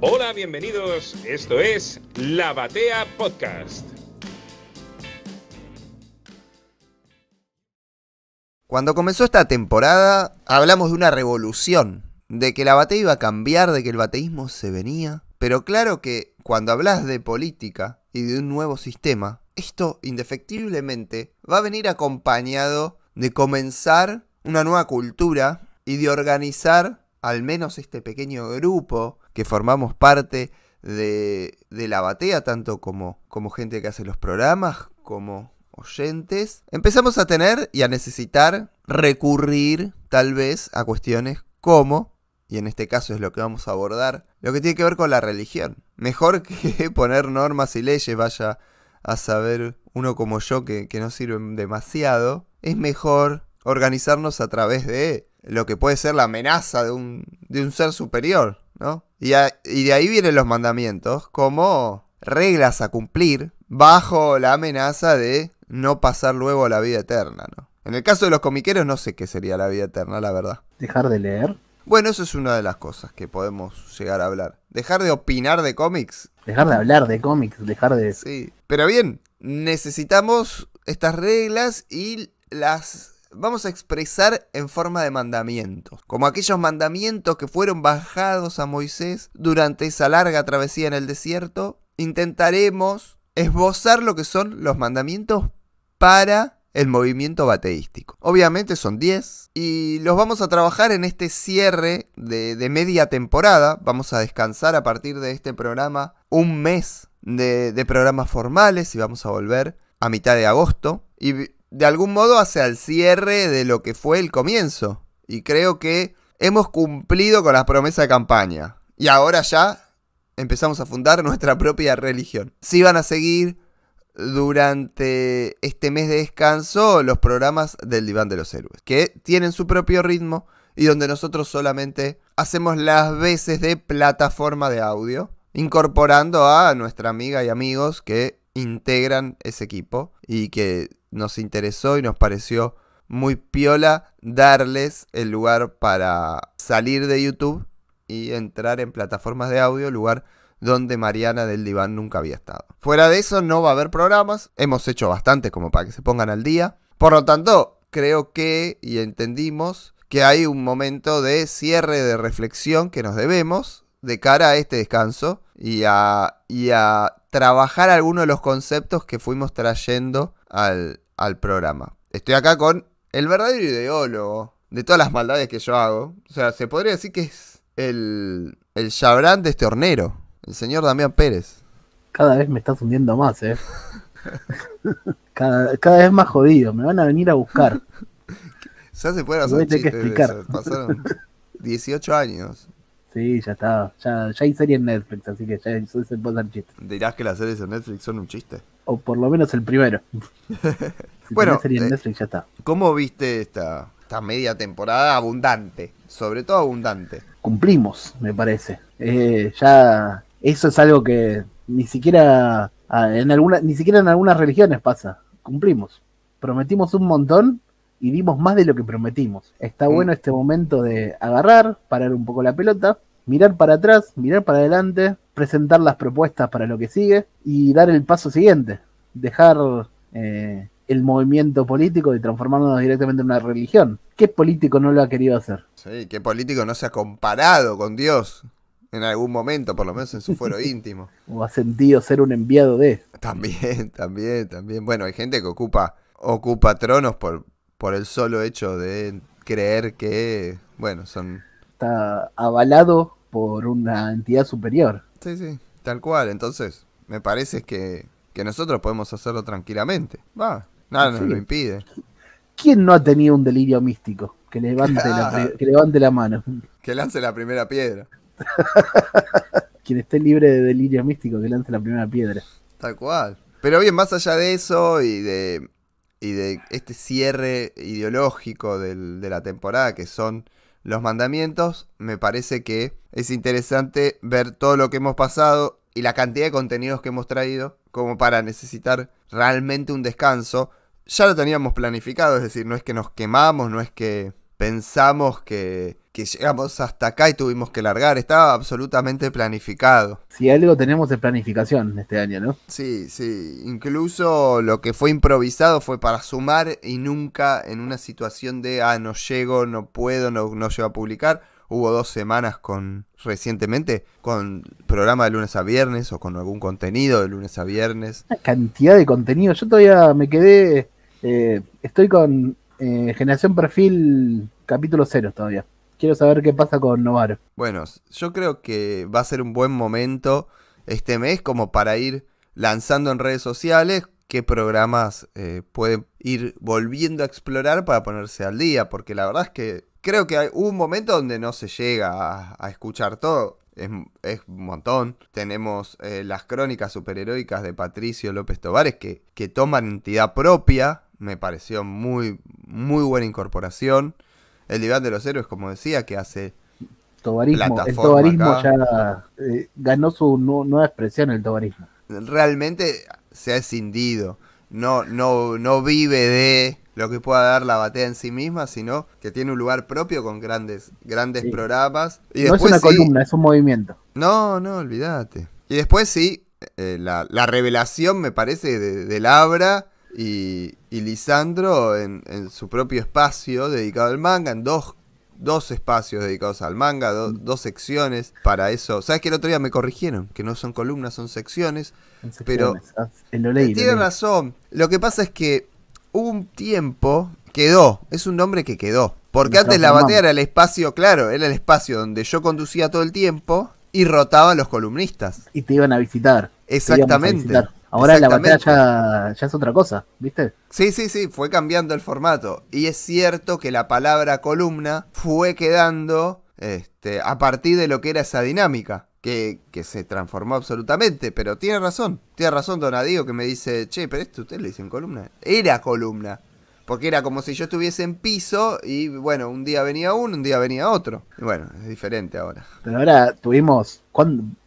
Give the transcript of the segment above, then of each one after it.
Hola, bienvenidos. Esto es La Batea Podcast. Cuando comenzó esta temporada, hablamos de una revolución, de que la batea iba a cambiar, de que el bateísmo se venía. Pero claro que cuando hablas de política y de un nuevo sistema, esto indefectiblemente va a venir acompañado de comenzar una nueva cultura y de organizar al menos este pequeño grupo que formamos parte de, la batea, tanto como, como gente que hace los programas, como oyentes, empezamos a tener y a necesitar recurrir tal vez a cuestiones como, y en este caso es lo que vamos a abordar, lo que tiene que ver con la religión. Mejor que poner normas y leyes, vaya a saber uno como yo que, que no sirven demasiado, es mejor organizarnos a través de lo que puede ser la amenaza de un, de un ser superior, ¿no? Y, a- y de ahí vienen los mandamientos como reglas a cumplir bajo la amenaza de no pasar luego a la vida eterna, ¿no? En el caso de los comiqueros no sé qué sería la vida eterna, la verdad. Dejar de leer, Bueno, eso es una de las cosas que podemos llegar a hablar. Dejar de opinar de cómics, dejar de hablar de cómics, dejar de... sí. Pero bien, necesitamos estas reglas y las vamos a expresar en forma de mandamientos. Como aquellos mandamientos que fueron bajados a Moisés durante esa larga travesía en el desierto, intentaremos esbozar lo que son los mandamientos para el movimiento bateístico. Obviamente son 10 y los vamos a trabajar en este cierre de, media temporada. Vamos a descansar a partir de este programa un mes de, de programas formales y vamos a volver a mitad de agosto. Y de algún modo hacia el cierre de lo que fue el comienzo. Y creo que hemos cumplido con la promesa de campaña. Y ahora ya empezamos a fundar nuestra propia religión. Si van a seguir durante este mes de descanso los programas del Diván de los Héroes, que tienen su propio ritmo y donde nosotros solamente hacemos las veces de plataforma de audio, incorporando a nuestra amiga y amigos que integran ese equipo y que nos interesó y nos pareció muy piola darles el lugar para salir de YouTube y entrar en plataformas de audio, lugar donde Mariana del Diván nunca había estado. Fuera de eso no va a haber programas, hemos hecho bastante como para que se pongan al día. Por lo tanto, creo que y entendimos que hay un momento de cierre de reflexión que nos debemos de cara a este descanso y a, y a trabajar algunos de los conceptos que fuimos trayendo al, al programa. Estoy acá con el verdadero ideólogo de todas las maldades que yo hago. O sea, se podría decir que es el, el Chabrán de este hornero, el señor Damián Pérez. Cada vez me estás hundiendo más, eh. cada, cada vez más jodido, me van a venir a buscar. Ya se pueden hacer que chistes de eso. Pasaron 18 años. Sí, ya está, ya, ya hay serie en Netflix, así que ya eso se puede hacer chiste. Dirás que las series en Netflix son un chiste. O por lo menos el primero. Si Bueno, tenés serie en eh, Netflix ya está. ¿Cómo viste esta, esta media temporada abundante? Sobre todo abundante. Cumplimos, me parece. Eh, ya, eso es algo que ni siquiera ah, en alguna, ni siquiera en algunas religiones pasa. Cumplimos. Prometimos un montón y dimos más de lo que prometimos. Está Mm. bueno este momento de agarrar, parar un poco la pelota, mirar para atrás, mirar para adelante, presentar las propuestas para lo que sigue y dar el paso siguiente. Dejar eh, el movimiento político y transformarnos directamente en una religión. ¿Qué político no lo ha querido hacer? Sí, ¿Qué político no se ha comparado con Dios? En algún momento, por lo menos en su fuero íntimo. ¿O ha sentido ser un enviado de? También, también, también. Bueno, hay gente que ocupa, ocupa tronos por, por el solo hecho de creer que, bueno, son... Está avalado por una entidad superior. Sí, sí, tal cual. Entonces, me parece que, que nosotros podemos hacerlo tranquilamente. Va, nada nos lo impide. ¿Quién no ha tenido un delirio místico? Que levante, la, que levante la mano. Que lance la primera piedra. Quien esté libre de delirio místico, que lance la primera piedra. Tal cual. Pero bien, más allá de eso y de, y de este cierre ideológico de la temporada, que son los mandamientos, me parece que es interesante ver todo lo que hemos pasado y la cantidad de contenidos que hemos traído como para necesitar realmente un descanso. Ya lo teníamos planificado, es decir, no es que nos quemamos, no es que pensamos que, que llegamos hasta acá y tuvimos que largar. Estaba absolutamente planificado. Si algo tenemos es planificación este año, ¿no? Sí, sí. Incluso lo que fue improvisado fue para sumar y nunca en una situación de, ah, no llego, no puedo, no, no llego a publicar. Hubo dos semanas con recientemente con programa de lunes a viernes o con algún contenido de lunes a viernes. Una cantidad de contenido. Yo todavía me quedé, eh, estoy con eh, Generación Perfil capítulo cero todavía. Quiero saber qué pasa con Novaro. Bueno, yo creo que va a ser un buen momento este mes como para ir lanzando en redes sociales qué programas eh, pueden ir volviendo a explorar para ponerse al día, porque la verdad es que creo que hay, un momento donde no se llega a, escuchar todo. Es, es, un montón. Tenemos eh, las crónicas superheroicas de Patricio López Tovares que, que toman entidad propia. Me pareció muy, muy buena incorporación. El diván de los héroes, como decía, que hace tobarismo. El tobarismo acá. ya eh, ganó su nu nueva expresión, el tobarismo. Realmente se ha escindido. No, no, no vive de lo que pueda dar la batea en sí misma, sino que tiene un lugar propio con grandes, grandes sí. programas. Y no es una sí, columna, es un movimiento. No, no, olvídate. Y después sí, eh, la, la, revelación me parece de, de Labra y, y Lisandro en, en, su propio espacio dedicado al manga, en dos, dos espacios dedicados al manga, do, mm. dos secciones para eso. ¿Sabes que el otro día me corrigieron? Que no son columnas, son secciones. secciones. Pero ah, lo leí, tiene razón. Lo que pasa es que hubo un tiempo, quedó, es un nombre que quedó. Porque antes la batea era el espacio, claro, era el espacio donde yo conducía todo el tiempo y rotaban los columnistas. Y te iban a visitar. Exactamente. A visitar. Ahora la batalla ya, ya, es otra cosa, ¿viste? Sí, sí, sí, fue cambiando el formato. Y es cierto que la palabra columna fue quedando este, a partir de lo que era esa dinámica. Que, que, se transformó absolutamente, pero tiene razón, tiene razón Donadío que me dice, che, pero esto ustedes le dicen columna. Era columna, porque era como si yo estuviese en piso y bueno, un día venía uno, un día venía otro. Y bueno, es diferente ahora. Pero ahora tuvimos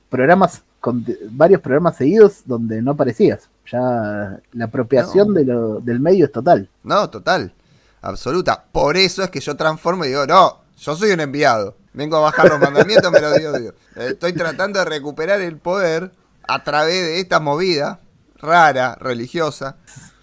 programas, con varios programas seguidos donde no aparecías. Ya la apropiación no. de lo, del medio es total. No, total, absoluta. Por eso es que yo transformo y digo, no, yo soy un enviado. Vengo a bajar los mandamientos, me lo digo, digo. Estoy tratando de recuperar el poder a través de esta movida rara, religiosa.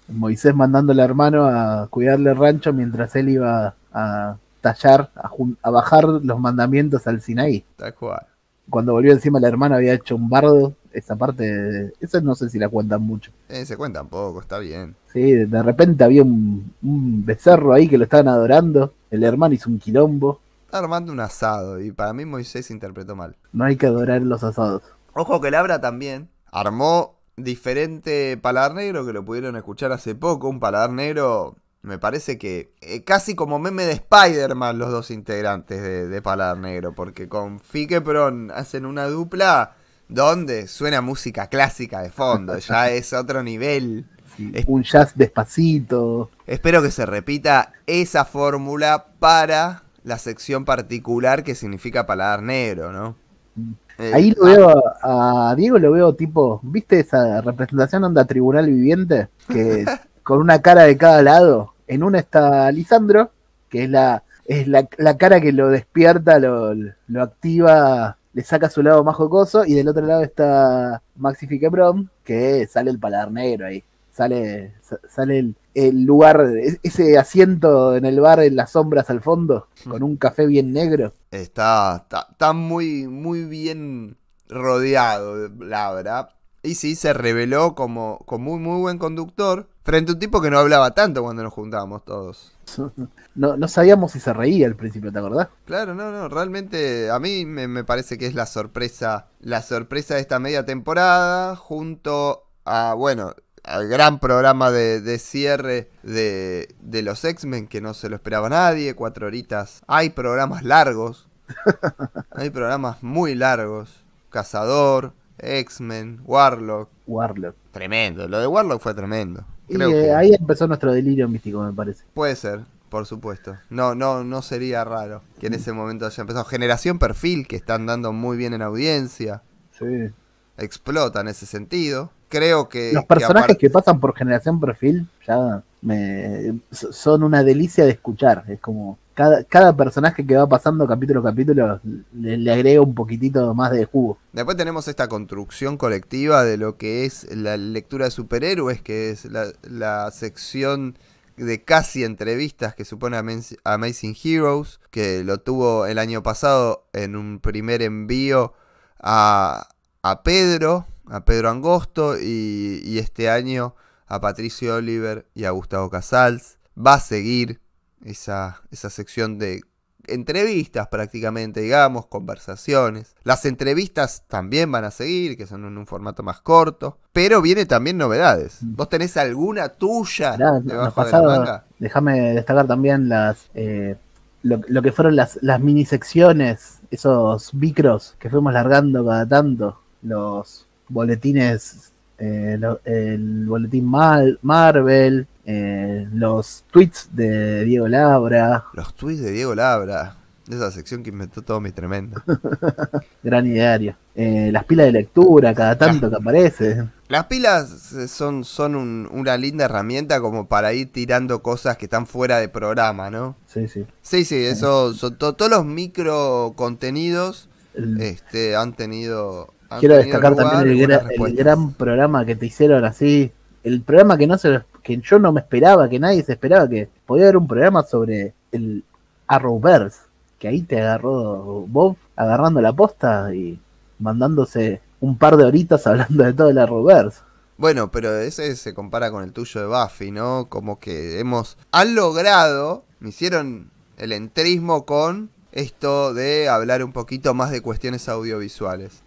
Moisés mandándole a hermano a cuidarle el rancho mientras él iba a tallar, a, a bajar los mandamientos al Sinaí. Tal cual. Cuando volvió encima el hermano había hecho un bardo. Esa parte, esa no sé si la cuentan mucho. Eh, se cuentan poco, está bien. Sí, de repente había un, un becerro ahí que lo estaban adorando. El hermano hizo un quilombo armando un asado y para mí Moisés interpretó mal. No hay que adorar los asados. Ojo que Labra también armó diferente paladar negro que lo pudieron escuchar hace poco. Un paladar negro, me parece que eh, casi como meme de Spider-Man los dos integrantes de, de paladar negro. Porque con Fiquepron hacen una dupla donde suena música clásica de fondo. ya es otro nivel. Sí, es, un jazz despacito. Espero que se repita esa fórmula para la sección particular que significa paladar negro, ¿no? Eh, Ahí lo veo a, a, Diego, lo veo tipo, ¿viste esa representación onda tribunal viviente? Que con una cara de cada lado. En una está Lisandro, que es la, es la, la cara que lo despierta, lo, lo, activa, le saca su lado más jocoso, y del otro lado está Maxi Fiquebron, que sale el paladar negro ahí. Sale, sale el, el lugar, ese asiento en el bar en las sombras al fondo, con un café bien negro. Está, está, está muy, muy bien rodeado, la verdad. Y sí, se reveló como, como un muy buen conductor frente a un tipo que no hablaba tanto cuando nos juntábamos todos. No, no sabíamos si se reía al principio, ¿te acordás? Claro, no, no, realmente a mí me, me parece que es la sorpresa, la sorpresa de esta media temporada, junto a, bueno, al gran programa de, de cierre de, de los X-Men que no se lo esperaba nadie, cuatro horitas. Hay programas largos, hay programas muy largos. Cazador, X-Men, Warlock. Warlock. Tremendo, lo de Warlock fue tremendo. Creo y eh, que... ahí empezó nuestro delirio místico, me parece. Puede ser, por supuesto. No, no, no sería raro que en ese momento haya empezado. Generación Perfil, que están dando muy bien en audiencia. Sí. Explota en ese sentido creo que... Los personajes que, que, pasan por generación perfil ya me, son una delicia de escuchar. Es como cada, cada personaje que va pasando capítulo a capítulo le, agrega un poquitito más de jugo. Después tenemos esta construcción colectiva de lo que es la lectura de superhéroes, que es la, sección de casi entrevistas que supone Amaz- Amazing Heroes, que lo tuvo el año pasado en un primer envío a, a Pedro, a Pedro Angosto, y, y este año a Patricio Oliver y a Gustavo Casals. Va a seguir esa, esa sección de entrevistas prácticamente, digamos, conversaciones. Las entrevistas también van a seguir, que son en un formato más corto, pero viene también novedades. ¿Vos tenés alguna tuya Mirá, nos debajo de la pasado- manga? Déjame destacar también las eh, lo, lo que fueron las, las mini secciones, esos micros que fuimos largando cada tanto, los boletines, eh, lo- el boletín Mal- Marvel, eh, los tweets de Diego Labra, Los tweets de Diego Labra, esa sección que inventó todo mi tremendo. gran ideario, eh, las pilas de lectura cada tanto que aparece. Las pilas son, son un- una linda herramienta como para ir tirando cosas que están fuera de programa, ¿no? Sí, sí. Sí, sí, eso son to- todos los micro contenidos este, han tenido. Han Quiero destacar también el, gran programa que te hicieron así. El programa que no se que yo no me esperaba, que nadie se esperaba, que podía haber un programa sobre el Arrowverse, que ahí te agarró Bob agarrando la posta y mandándose un par de horitas hablando de todo el Arrowverse. Bueno, pero ese se compara con el tuyo de Buffy, ¿no? Como que hemos. Han logrado. Me hicieron el entrismo con esto de hablar un poquito más de cuestiones audiovisuales.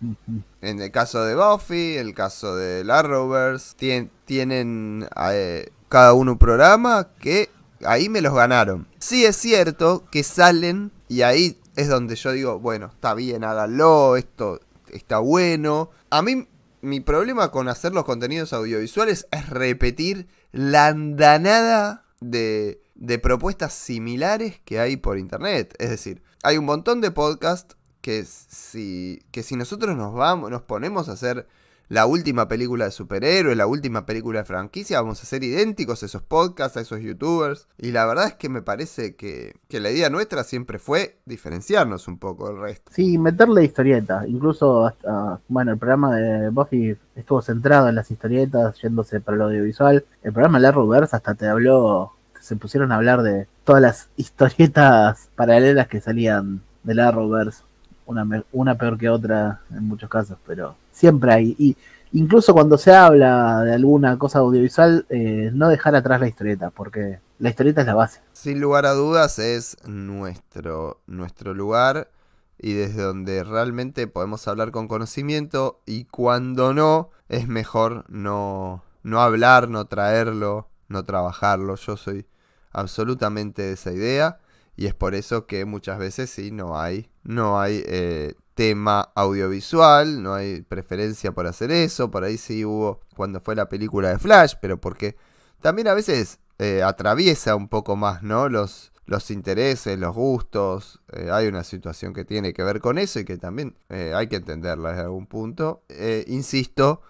En el caso de Buffy, el caso de Arrowverse, tien- tienen eh, cada uno un programa que ahí me los ganaron. Sí es cierto que salen y ahí es donde yo digo, bueno, está bien, háganlo, esto está bueno. A mí mi problema con hacer los contenidos audiovisuales es repetir la andanada de, de propuestas similares que hay por internet. Es decir, hay un montón de podcasts que si, que si nosotros nos vamos, nos ponemos a hacer la última película de superhéroes, la última película de franquicia, vamos a ser idénticos a esos podcasts, a esos youtubers. Y la verdad es que me parece que, que la idea nuestra siempre fue diferenciarnos un poco del resto. Sí, meterle historieta. Incluso hasta, bueno, el programa de Buffy estuvo centrado en las historietas, yéndose para lo audiovisual. El programa de Arrowverse hasta te habló, se pusieron a hablar de todas las historietas paralelas que salían del Arrowverse. Una, una peor que otra en muchos casos, pero siempre hay. Y incluso cuando se habla de alguna cosa audiovisual, eh, no dejar atrás la historieta, porque la historieta es la base. Sin lugar a dudas es nuestro, nuestro lugar y desde donde realmente podemos hablar con conocimiento y cuando no es mejor no, no hablar, no traerlo, no trabajarlo. Yo soy absolutamente de esa idea y es por eso que muchas veces sí no hay, no hay eh, tema audiovisual, no hay preferencia por hacer eso, por ahí sí hubo cuando fue la película de Flash, pero porque también a veces eh, atraviesa un poco más, ¿no? Los, los intereses, los gustos. eh, hay una situación que tiene que ver con eso y que también eh, hay que entenderla desde algún punto. Insisto,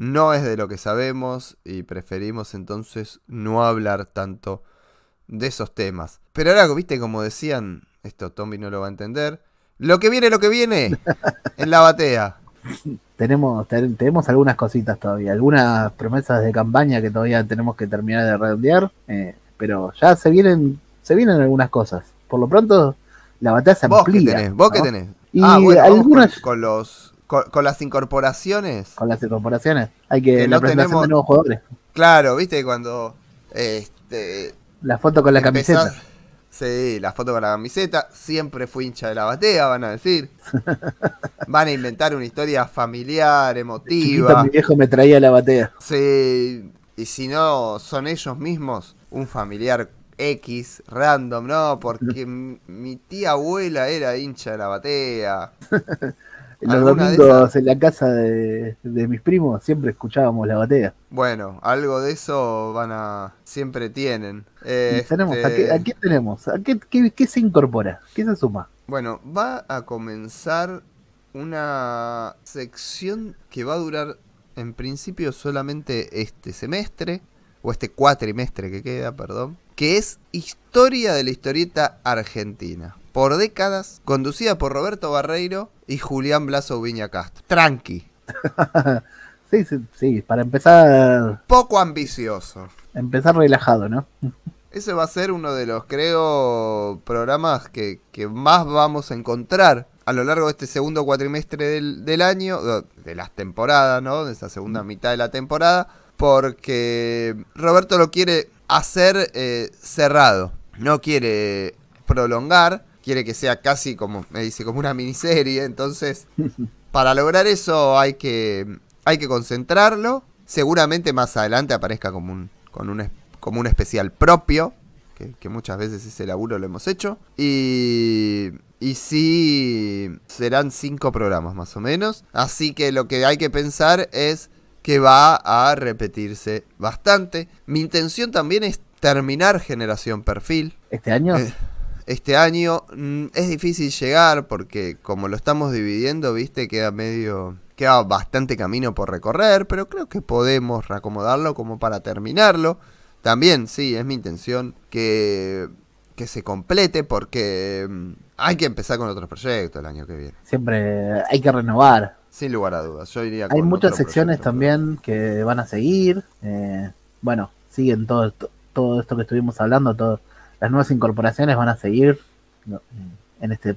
no es de lo que sabemos y preferimos entonces no hablar tanto de esos temas. Pero ahora, viste, como decían, esto Tommy no lo va a entender. Lo que viene, lo que viene, en la batea. Tenemos, ten- tenemos algunas cositas todavía, algunas promesas de campaña que todavía tenemos que terminar de redondear, eh, pero ya se vienen, se vienen algunas cosas. Por lo pronto, la batalla se Vos que amplía. tenés, vos tenés. Y ah, bueno, algunas- con, con los con, con las incorporaciones. Con las incorporaciones. Hay que, Que la no presentación tenemos- de nuevos jugadores. Claro, viste cuando este La foto con la empezás- camiseta. Sí, la foto con la camiseta. Siempre fui hincha de la batea, van a decir. Van a inventar una historia familiar, Chiquito, emotiva. mi viejo me traía la batea. Sí, y si no son ellos mismos, un familiar X, random, ¿no? Porque mi tía abuela era hincha de la batea. Los ¿Alguna de domingos en la casa de, de mis primos siempre escuchábamos la batea. Bueno, algo de eso van a. Siempre tienen. Tenemos, ¿a, Este, qué, a qué tenemos? ¿A qué, qué- qué se incorpora? ¿Qué se suma? Bueno, va a comenzar una sección que va a durar en principio solamente este semestre, o este cuatrimestre que queda, perdón, que es Historia de la Historieta Argentina. Por décadas, conducida por Roberto Barreiro y Julián Blaso Viña Castro. Tranqui. sí, sí, sí, para empezar, Poco ambicioso. empezar relajado, ¿no? Ese va a ser uno de los, creo, programas que, que más vamos a encontrar a lo largo de este segundo cuatrimestre del, del año, de las temporadas, ¿no? De esta segunda mitad de la temporada, porque Roberto lo quiere hacer eh, cerrado, no quiere prolongar, quiere que sea casi como, me dice, como una miniserie, entonces, para lograr eso hay que, hay que concentrarlo, seguramente más adelante aparezca como un, con un, como un especial propio, que, que muchas veces ese laburo lo hemos hecho. Y, y sí, serán cinco programas más o menos. Así que lo que hay que pensar es que va a repetirse bastante. Mi intención también es terminar Generación Perfil. Este año, Eh, Este año mm, es difícil llegar porque como lo estamos dividiendo, viste, queda medio... Queda bastante camino por recorrer, pero creo que podemos reacomodarlo como para terminarlo. También, sí, es mi intención que, que se complete porque mm, hay que empezar con otros proyectos el año que viene. siempre hay que renovar. Sin lugar a dudas. Yo iría Hay con muchas secciones proyecto, también que van a seguir. eh, bueno, siguen todo esto, todo esto que estuvimos hablando, todas las nuevas incorporaciones van a seguir en este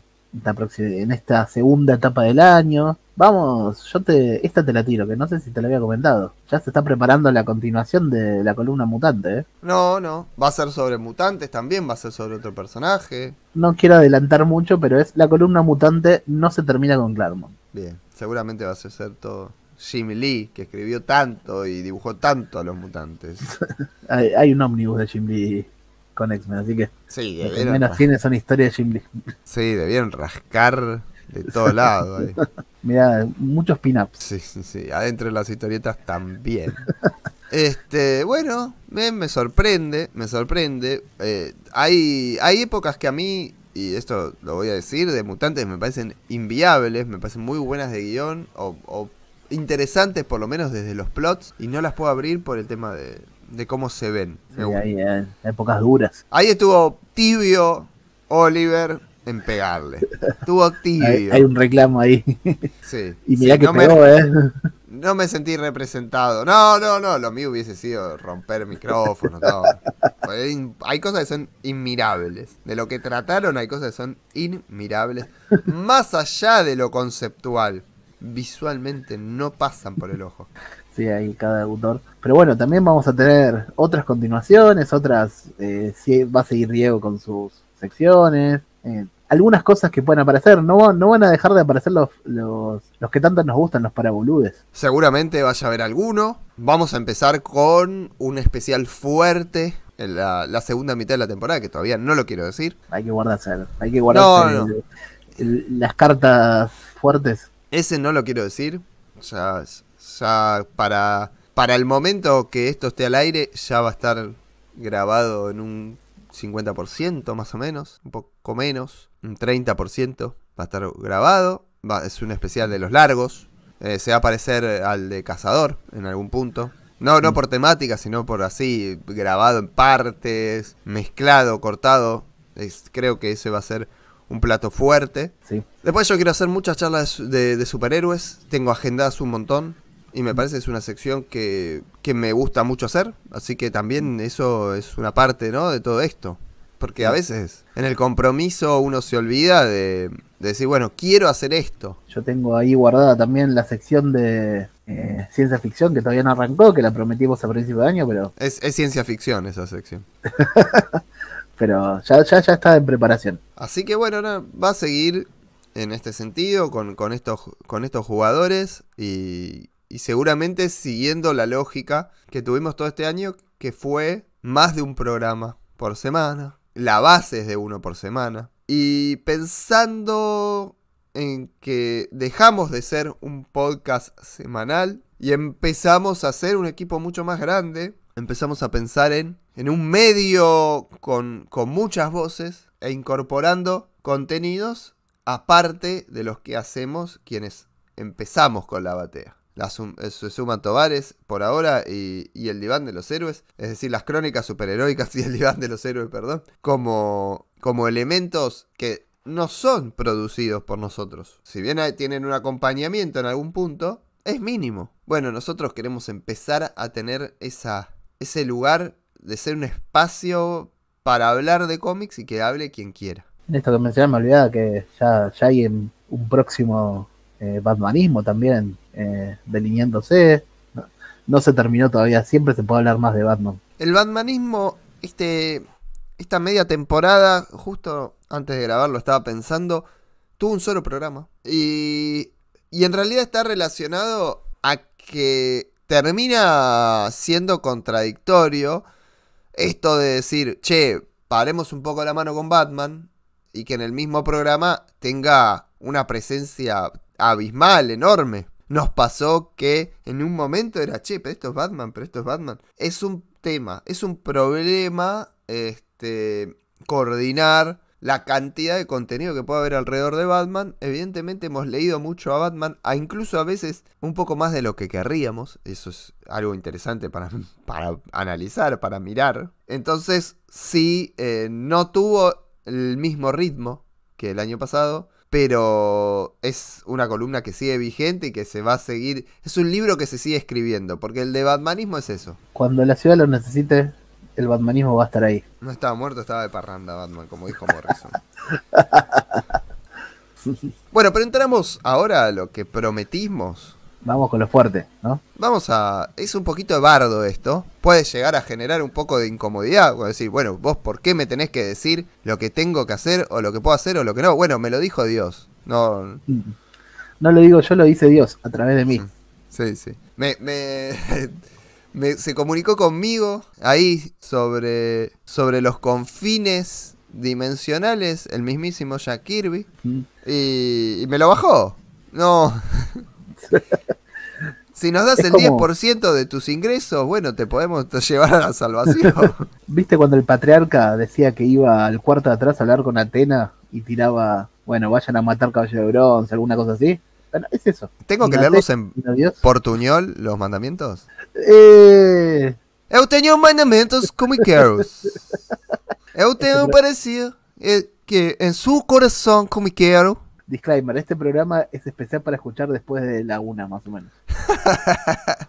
en esta segunda etapa del año. Vamos, yo te esta te la tiro, que no sé si te lo había comentado. Ya se está preparando la continuación de la columna mutante, ¿eh? No, no. Va a ser sobre mutantes también, va a ser sobre otro personaje. No quiero adelantar mucho, pero es la columna mutante no se termina con Claremont. Bien, seguramente va a ser todo Jimmy Lee, que escribió tanto y dibujó tanto a los mutantes. Hay, hay un ómnibus de Jim Lee con X-Men, así que Sí, lo que menos tiene son historias de Jim Lee. sí, debieron rascar de todo lado. ahí. Mira, muchos pin-ups. Sí, sí, sí, adentro de las historietas también. Este, bueno, me, me sorprende, me sorprende. Eh, hay, hay épocas que a mí, y esto lo voy a decir, de mutantes me parecen inviables, me parecen muy buenas de guion, o, o interesantes por lo menos desde los plots, y no las puedo abrir por el tema de, de cómo se ven. Sí, hay eh, épocas duras. Ahí estuvo tibio Oliver en pegarle. Estuvo tibio. hay un reclamo ahí. Sí. y mirá Sí, que no me- pegó, ¿eh? no me sentí representado. No, no, no. Lo mío hubiese sido romper micrófonos. no. Hay cosas que son inmirables. De lo que trataron hay cosas que son inmirables. Más allá de lo conceptual. Visualmente no pasan por el ojo. Sí, hay cada autor. Pero bueno, también vamos a tener otras continuaciones, otras. Eh, va a seguir Diego con sus secciones. eh, algunas cosas que pueden aparecer. No, no van a dejar de aparecer los, los, los que tanto nos gustan, los paraboludes. Seguramente vaya a haber alguno. Vamos a empezar con un especial fuerte en la, la segunda mitad de la temporada, que todavía no lo quiero decir. Hay que guardarse, hay que guardarse No, no. el- el- las cartas fuertes. Ese no lo quiero decir. Ya, ya para, para el momento que esto esté al aire, ya va a estar grabado en un 50% más o menos, un poco menos, un 30% va a estar grabado. Va- es un especial de los largos. Eh, se va a parecer al de Cazador en algún punto. No, no por temática, sino por así, grabado en partes, mezclado, cortado. Es- creo que ese va a ser un plato fuerte. Sí. Después yo quiero hacer muchas charlas de, de superhéroes. Tengo agendadas un montón. Y me parece que es una sección que, que me gusta mucho hacer. Así que también eso es una parte, ¿no? De todo esto. Porque a veces en el compromiso uno se olvida de, de decir, bueno, quiero hacer esto. Yo tengo ahí guardada también la sección de eh, ciencia ficción que todavía no arrancó, que la prometimos a principio de año, pero, Es, es ciencia ficción esa sección. pero ya, ya, ya está en preparación. Así que bueno, no, va a seguir en este sentido con, con estos, con estos jugadores y, y seguramente siguiendo la lógica que tuvimos todo este año, que fue más de un programa por semana, la base es de uno por semana, y pensando en que dejamos de ser un podcast semanal y empezamos a ser un equipo mucho más grande, empezamos a pensar en, en un medio con, con muchas voces e incorporando contenidos aparte de los que hacemos quienes empezamos con la batea. La sum- eh, se suman Tovares por ahora y, y el diván de los héroes, es decir, las crónicas superheroicas y el diván de los héroes, perdón, como, como elementos que no son producidos por nosotros. Si bien hay- tienen un acompañamiento en algún punto, es mínimo. Bueno, nosotros queremos empezar a tener esa, ese lugar de ser un espacio para hablar de cómics y que hable quien quiera. En esto que me olvidaba que ya, ya hay un próximo eh, Batmanismo también eh, delineándose. No, no se terminó todavía, siempre se puede hablar más de Batman. El Batmanismo, este, esta media temporada, justo antes de grabarlo estaba pensando, tuvo un solo programa. Y, y en realidad está relacionado a que termina siendo contradictorio esto de decir, che, paremos un poco la mano con Batman y que en el mismo programa tenga una presencia abismal, enorme. Nos pasó que en un momento era, che, pero esto es Batman, pero esto es Batman. Es un tema, es un problema este, coordinar la cantidad de contenido que puede haber alrededor de Batman. Evidentemente hemos leído mucho a Batman, a incluso a veces un poco más de lo que querríamos. Eso es algo interesante para, para analizar, para mirar. Entonces, sí, eh, no tuvo el mismo ritmo que el año pasado, pero es una columna que sigue vigente y que se va a seguir. Es un libro que se sigue escribiendo, porque el de Batmanismo es eso. Cuando la ciudad lo necesite, el Batmanismo va a estar ahí. No estaba muerto, estaba de parranda Batman, como dijo Morrison. bueno, pero entramos ahora a lo que prometimos. Vamos con lo fuerte, ¿no? Vamos a... Es un poquito de bardo esto. Puede llegar a generar un poco de incomodidad. O decir, bueno, vos por qué me tenés que decir lo que tengo que hacer o lo que puedo hacer o lo que no. Bueno, me lo dijo Dios. No... No lo digo yo, lo dice Dios a través de mí. Sí, sí. Me, me, me- se comunicó conmigo ahí sobre, sobre los confines dimensionales, el mismísimo Jack Kirby, Mm. y, y me lo bajó. No. si nos das Es el como- 10% de tus ingresos, bueno, te podemos llevar a la salvación. ¿Viste cuando el patriarca decía que iba al cuarto de atrás a hablar con Atena y tiraba, bueno, vayan a matar caballo de bronce, alguna cosa así? Bueno, es eso. ¿Tengo que leerlos en portuñol, los mandamientos? Eh, Eu tenho mandamentos comiqueiros. Eu tenho parecido eh, que en su corazón comiqueiro disclaimer, este programa es especial para escuchar después de la una, más o menos.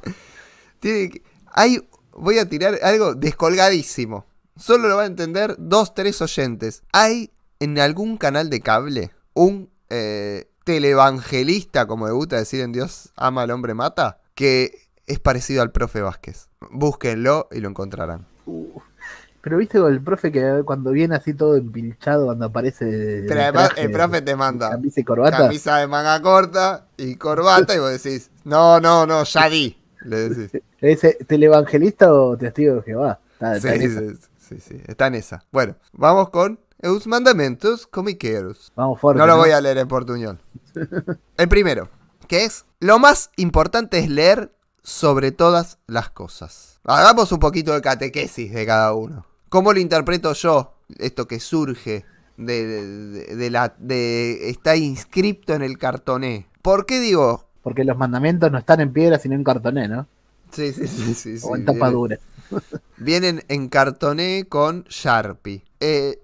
tiene que- hay voy a tirar algo descolgadísimo. Solo lo van a entender dos, tres oyentes. Hay en algún canal de cable un eh, televangelista, como me gusta decir en Dios ama al hombre mata, que es parecido al profe Vázquez. Búsquenlo y lo encontrarán. Uh, pero viste con el profe que cuando viene así todo empilchado cuando aparece. Pero además traje, el profe te manda Camisa y corbata. camisa de manga corta y corbata y vos decís, no, no, no, ya di. Le decís. ¿Le dice televangelista o testigo de Jehová? Está- Sí, está esa. sí, sí, sí, está en esa. Bueno, vamos con Eus Mandamentos Comiqueros. Vamos fuerte. No lo voy a leer en portuñol. El primero, que es, lo más importante es leer sobre todas las cosas. Hagamos un poquito de catequesis de cada uno. ¿Cómo lo interpreto yo? Esto que surge de, de- de la... de está inscripto en el cartoné. ¿Por qué digo? Porque los mandamientos no están en piedra sino en cartoné, ¿no? Sí, sí, sí, sí. sí, o en tapa viene- dura. Vienen en cartoné con Sharpie. Eh,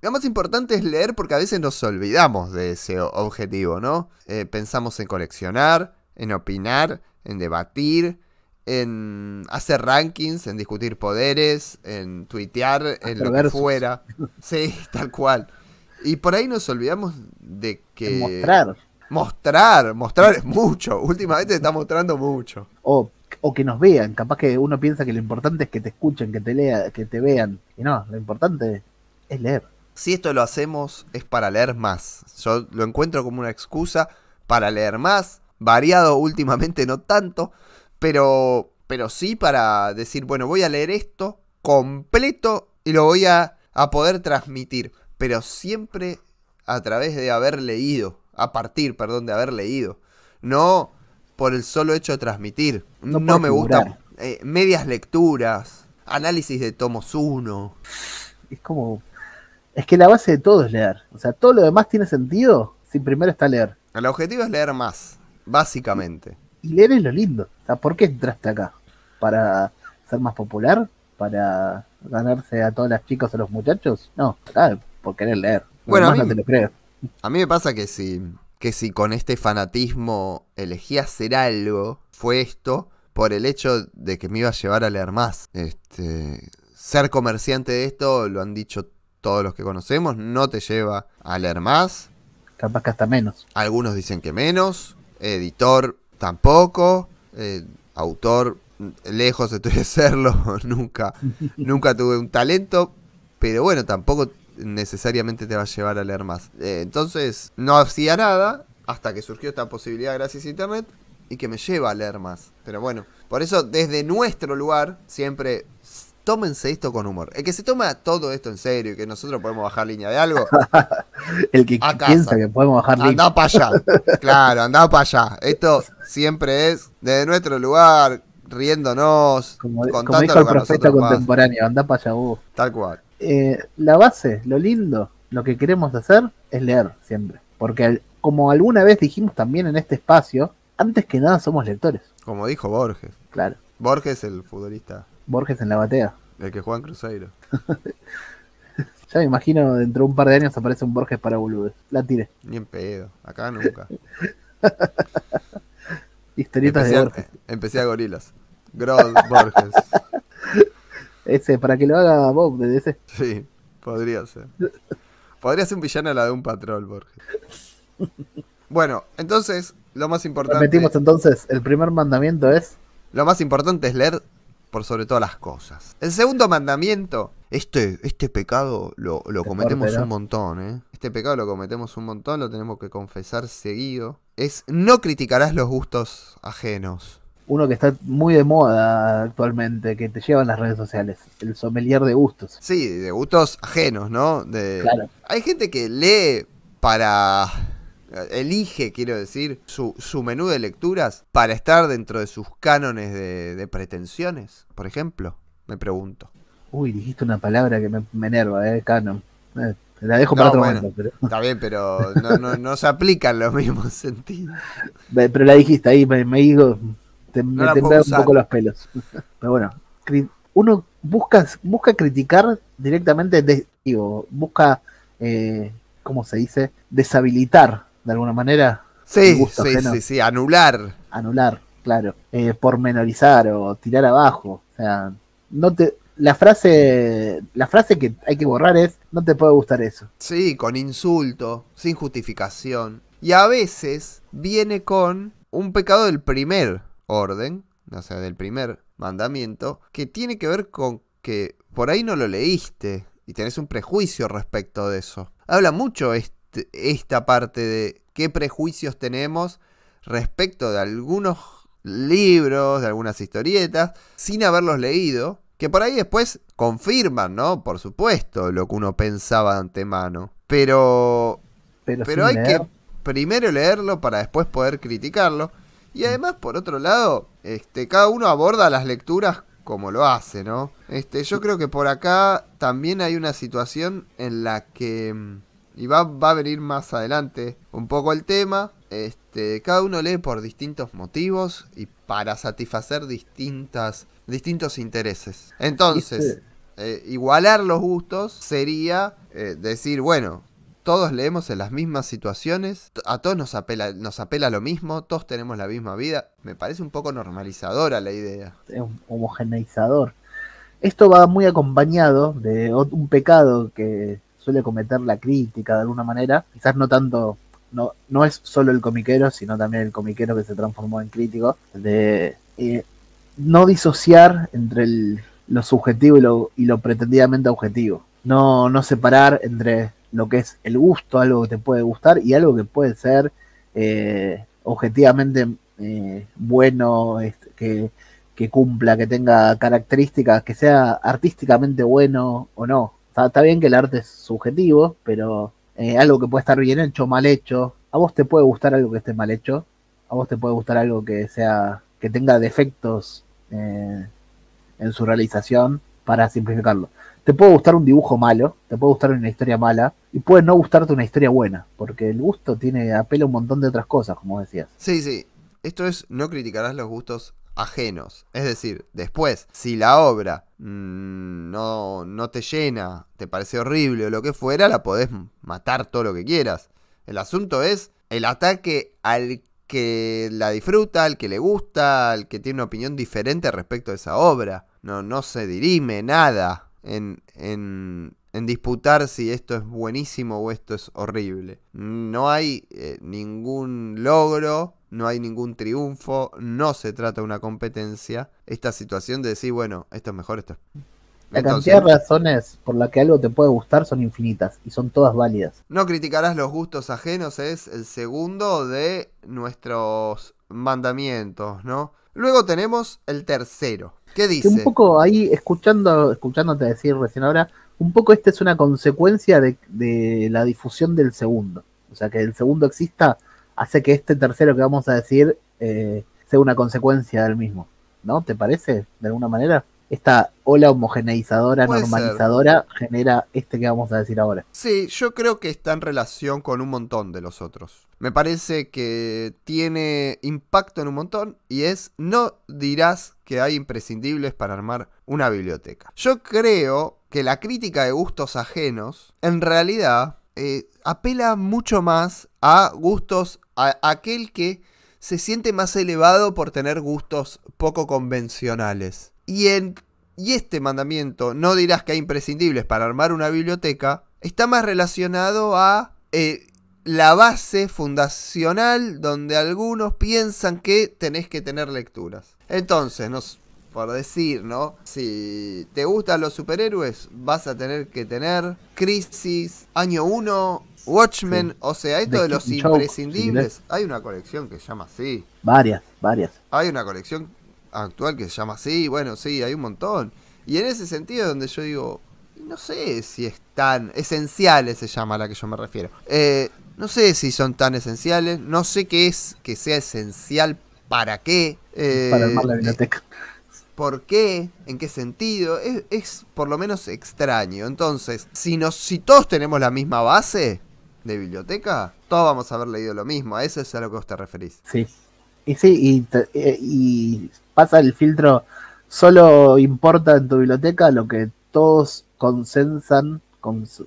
lo más importante es leer porque a veces nos olvidamos de ese objetivo, ¿no? Eh, pensamos en coleccionar, en opinar, en debatir, en hacer rankings, en discutir poderes, en tuitear, en lo que fuera. Sí, tal cual. Y por ahí nos olvidamos de que... Mostrar. Mostrar, mostrar es mucho. Últimamente se está mostrando mucho. O, o que nos vean. Capaz que uno piensa que lo importante es que te escuchen, que te lea, que te vean. Y no, lo importante es leer. Si esto lo hacemos es para leer más. Yo lo encuentro como una excusa para leer más. Variado últimamente no tanto. Pero, pero sí para decir, bueno, voy a leer esto completo y lo voy a, a poder transmitir. Pero siempre a través de haber leído. A partir, perdón, de haber leído. No por el solo hecho de transmitir. No me figurar. gusta eh, medias lecturas. Análisis de tomos 1. Es como. Es que la base de todo es leer. O sea, todo lo demás tiene sentido si primero está leer. El objetivo es leer más, básicamente. Leer es lo lindo. O sea, ¿por qué entraste acá? ¿Para ser más popular? ¿Para ganarse a todas las chicas o los muchachos? No, acá por querer leer. Bueno, a mí- no te lo creo. A mí me pasa que si, que si con este fanatismo elegí hacer algo, fue esto por el hecho de que me iba a llevar a leer más. Este, ser comerciante de esto, lo han dicho todos los que conocemos, no te lleva a leer más. Capaz que hasta menos. Algunos dicen que menos. Editor tampoco. eh, autor, lejos estoy de serlo. nunca, nunca tuve un talento. Pero bueno, tampoco necesariamente te va a llevar a leer más. Eh, entonces, no hacía nada hasta que surgió esta posibilidad gracias a internet y que me lleva a leer más. Pero bueno, por eso desde nuestro lugar siempre tómense esto con humor. El que se toma todo esto en serio y que nosotros podemos bajar línea de algo, El que piensa que podemos bajar link. Andá para allá. Claro, andá para allá. Esto siempre es desde nuestro lugar, riéndonos, Como, como dijo el profeta contemporáneo, anda para allá vos. Tal cual. Eh, la base, lo lindo, lo que queremos hacer es leer siempre. Porque como alguna vez dijimos también en este espacio, antes que nada somos lectores. Como dijo Borges. Claro. Borges, el futbolista, Borges en la batea. el que juega en Cruzeiro. Ya me imagino dentro de un par de años aparece un Borges para boludes. La tire. Ni en pedo. Acá nunca. Historietas empecé, de a, Borges. empecé a gorilas. Grodd Borges. Ese, para que lo haga Bob de ese. Sí, podría ser. Podría ser un villano a la de un patrón, Borges. Bueno, entonces, lo más importante. Repetimos entonces, el primer mandamiento es Lo más importante es leer por sobre todas las cosas. El segundo mandamiento, este, este pecado lo, lo cometemos un montón, ¿eh? Este pecado lo cometemos un montón, lo tenemos que confesar seguido. Es no criticarás los gustos ajenos. uno que está muy de moda actualmente, que te llevan las redes sociales. El sommelier de gustos. Sí, de gustos ajenos, ¿no? De... Claro. Hay gente que lee para... Elige, quiero decir, su, su menú de lecturas para estar dentro de sus cánones de, de pretensiones, por ejemplo. Me pregunto. Uy, dijiste una palabra que me, me enerva, eh, canon. Eh, la dejo para No, otro bueno. momento, pero, Está bien, pero no, no, no se aplican los mismos sentidos. Pero la dijiste ahí, me, me digo, te, me temblaron un poco los pelos. Pero bueno, uno busca, busca criticar directamente, de- digo, busca, eh, ¿cómo se dice? Deshabilitar, de alguna manera, Sí, gusto sí, sí, sí, anular. anular, claro, eh, pormenorizar o tirar abajo. O sea, no te, la frase, la frase que hay que borrar es, no te puede gustar eso. Sí, con insulto, sin justificación. Y a veces viene con un pecado del primer orden, o sea, del primer mandamiento, que tiene que ver con que por ahí no lo leíste y tenés un prejuicio respecto de eso. Habla mucho este- esta parte de qué prejuicios tenemos respecto de algunos libros, de algunas historietas, sin haberlos leído, que por ahí después confirman, ¿no? Por supuesto, lo que uno pensaba de antemano. Pero, Pero, hay leer, que primero leerlo para después poder criticarlo. Y además, por otro lado, este, cada uno aborda las lecturas como lo hace, ¿no? Este, yo creo que por acá también hay una situación en la que, mm, y va, va a venir más adelante un poco el tema, este, cada uno lee por distintos motivos y para satisfacer distintas, distintos intereses. Entonces, eh, igualar los gustos sería eh, decir, bueno, todos leemos en las mismas situaciones, a todos nos apela, nos apela lo mismo, todos tenemos la misma vida. Me parece un poco normalizadora la idea. es un homogeneizador. Esto va muy acompañado de un pecado que suele cometer la crítica de alguna manera, quizás no tanto, no, no es solo el comiquero, sino también el comiquero que se transformó en crítico, de eh, no disociar entre el- lo subjetivo y lo, y lo pretendidamente objetivo. No, no separar entre lo que es el gusto, algo que te puede gustar, y algo que puede ser eh, objetivamente eh, bueno, que, que cumpla, que tenga características, que sea artísticamente bueno o no. Está, bien que el arte es subjetivo, pero eh, algo que puede estar bien hecho, mal hecho. A vos te puede gustar algo que esté mal hecho. A vos te puede gustar algo que sea, que tenga defectos eh, en su realización, para simplificarlo. Te puede gustar un dibujo malo, te puede gustar una historia mala, y puede no gustarte una historia buena, porque el gusto tiene apela a un montón de otras cosas, como decías. Sí, sí. esto es no criticarás los gustos ajenos. Es decir, después, si la obra mm, no, no te llena, te parece horrible o lo que fuera, la podés matar todo lo que quieras. El asunto es el ataque al que la disfruta, al que le gusta, al que tiene una opinión diferente respecto a esa obra. No, no se dirime nada en, en, en disputar si esto es buenísimo o esto es horrible. No hay eh, ningún logro, no hay ningún triunfo, no se trata de una competencia. Esta situación de decir, bueno, esto es mejor, esto es... La cantidad de razones por la que algo te puede gustar son infinitas y son todas válidas. No criticarás los gustos ajenos es el segundo de nuestros mandamientos, ¿no? Luego tenemos el tercero. ¿Qué dice? un poco ahí, escuchando, escuchándote decir recién ahora, un poco esta es una consecuencia de, la difusión del segundo. O sea, que el segundo exista hace que este tercero que vamos a decir eh, sea una consecuencia del mismo. ¿No? ¿Te parece? De alguna manera. Esta ola homogeneizadora, normalizadora, genera este que vamos a decir ahora. Sí, yo creo que está en relación con un montón de los otros. Me parece que tiene impacto en un montón y es, no dirás que hay imprescindibles para armar una biblioteca. Yo creo que la crítica de gustos ajenos, en realidad, eh, apela mucho más a gustos, a, aquel que se siente más elevado por tener gustos poco convencionales. Y, en, y este mandamiento, no dirás que hay imprescindibles para armar una biblioteca, está más relacionado a eh, la base fundacional donde algunos piensan que tenés que tener lecturas. Entonces, nos, por decir, ¿no? Si te gustan los superhéroes, vas a tener que tener Crisis, Año 1, Watchmen, o sea, esto de, los imprescindibles. hay una colección que se llama así. Varias, varias. Hay una colección actual que se llama así, bueno, sí, hay un montón. Y en ese sentido donde yo digo, no sé si es tan esenciales se llama a la que yo me refiero. Eh, no sé si son tan esenciales, no sé qué es que sea esencial para qué. Eh, para armar la biblioteca. ¿Por qué? ¿En qué sentido? Es, por lo menos extraño. Entonces, si, si todos tenemos la misma base de biblioteca, todos vamos a haber leído lo mismo. A eso es a lo que vos te referís. Sí. Y sí, y, y pasa el filtro. Solo importa en tu biblioteca lo que todos consensan,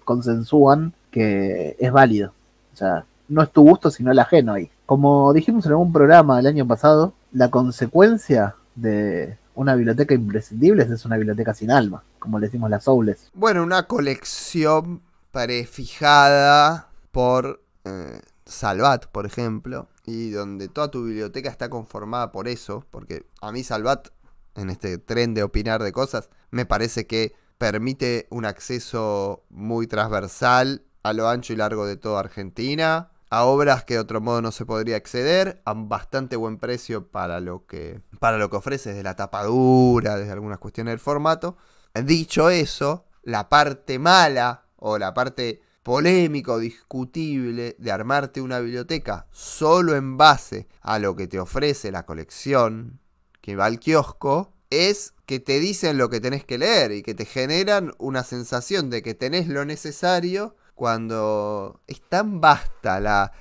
consensúan que es válido. O sea, no es tu gusto, sino el ajeno ahí. Como dijimos en algún programa el año pasado, la consecuencia de una biblioteca imprescindible es una biblioteca sin alma, como le decimos las Soules. Bueno, una colección prefijada por eh, Salvat, por ejemplo, y donde toda tu biblioteca está conformada por eso, porque a mí Salvat, en este tren de opinar de cosas, me parece que permite un acceso muy transversal a lo ancho y largo de toda Argentina, a obras que de otro modo no se podría acceder, a bastante buen precio para lo que, para lo que ofrece desde la tapadura, desde algunas cuestiones del formato. Dicho eso, la parte mala o la parte polémica o discutible de armarte una biblioteca solo en base a lo que te ofrece la colección que va al kiosco es que te dicen lo que tenés que leer y que te generan una sensación de que tenés lo necesario cuando es tan vasta la,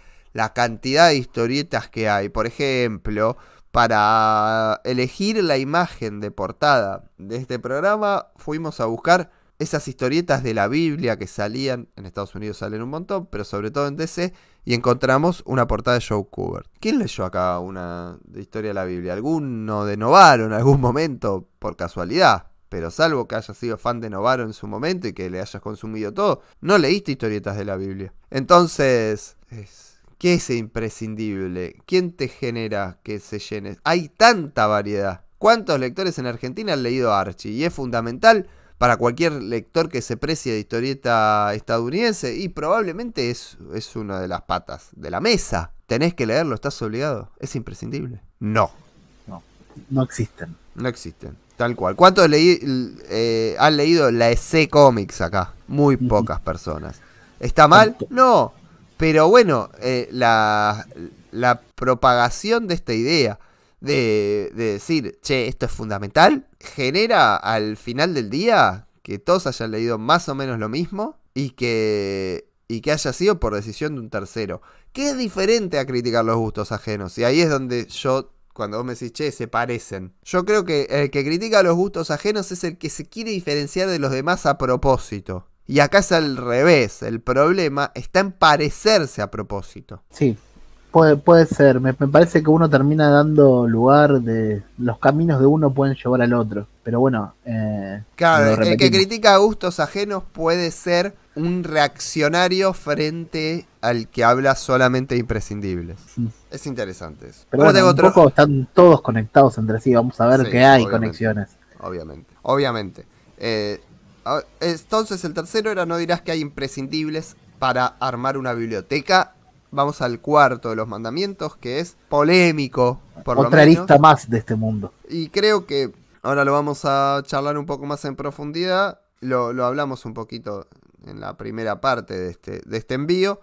cantidad de historietas que hay. Por ejemplo, para elegir la imagen de portada de este programa, fuimos a buscar esas historietas de la Biblia que salían, en Estados Unidos salen un montón, pero sobre todo en DC, y encontramos una portada de Joe Kubert. ¿Quién leyó acá una de historia de la Biblia? ¿Alguno de Novaro en algún momento por casualidad? Pero salvo que hayas sido fan de Novaro en su momento y que le hayas consumido todo, no leíste historietas de la Biblia. Entonces, ¿qué es imprescindible? ¿Quién te genera que se llene? Hay tanta variedad. ¿Cuántos lectores en Argentina han leído Archie? Y es fundamental para cualquier lector que se precie de historieta estadounidense y probablemente es, es una de las patas de la mesa. Tenés que leerlo, estás obligado. Es imprescindible. No. No, no existen. No existen. Tal cual. ¿Cuántos leí, eh, han leído la EC Comics acá? Muy pocas personas. ¿Está mal? No. Pero bueno, eh, la, la, propagación de esta idea de, de, decir, che, esto es fundamental, genera al final del día que todos hayan leído más o menos lo mismo y que y que haya sido por decisión de un tercero. Que es diferente a criticar los gustos ajenos. Y ahí es donde yo, cuando vos me decís, che, se parecen. Yo creo que el que critica los gustos ajenos es el que se quiere diferenciar de los demás a propósito. Y acá es al revés. El problema está en parecerse a propósito. Sí, puede, puede ser. Me, me parece que uno termina dando lugar de. Los caminos de uno pueden llevar al otro. Pero bueno. Eh, Claro, el que critica gustos ajenos puede ser un reaccionario frente al que habla solamente de imprescindibles. Sí. Es interesante eso. Pero bueno, un otro- poco están todos conectados entre sí. Vamos a ver Sí, que hay conexiones. Obviamente, obviamente. Eh, entonces el tercero era no dirás que hay imprescindibles para armar una biblioteca. Vamos al cuarto de los mandamientos, que es polémico, por lo Otra menos. arista más de este mundo. Y creo que ahora lo vamos a charlar un poco más en profundidad. Lo, lo hablamos un poquito en la primera parte de este, de este envío.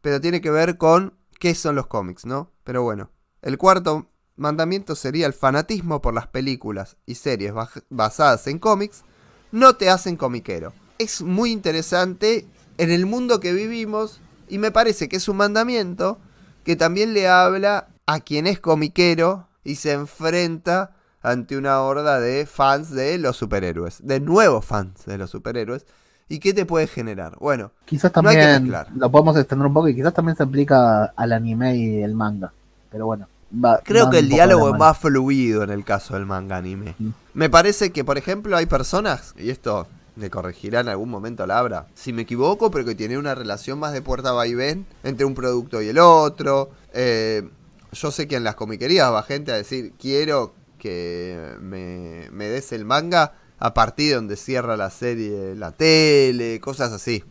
Pero tiene que ver con qué son los cómics, ¿no? Pero bueno, el cuarto mandamiento sería el fanatismo por las películas y series basadas en cómics no te hacen comiquero. Es muy interesante en el mundo que vivimos y me parece que es un mandamiento que también le habla a quien es comiquero y se enfrenta ante una horda de fans de los superhéroes, de nuevos fans de los superhéroes. ¿Y qué te puede generar? Bueno, Quizás No hay que también mezclar. lo podemos extender un poco y quizás también se aplica al anime y el manga. Pero bueno, va- creo va que el diálogo la es más fluido en el caso del manga anime. Mm. Me parece que, por ejemplo, hay personas, y esto me corregirá en algún momento Labra, si me equivoco, pero que tiene una relación más de puerta va y ven entre un producto y el otro. Eh, yo sé que en las comiquerías va gente a decir, quiero que me, me des el manga a partir de donde cierra la serie la tele, cosas así.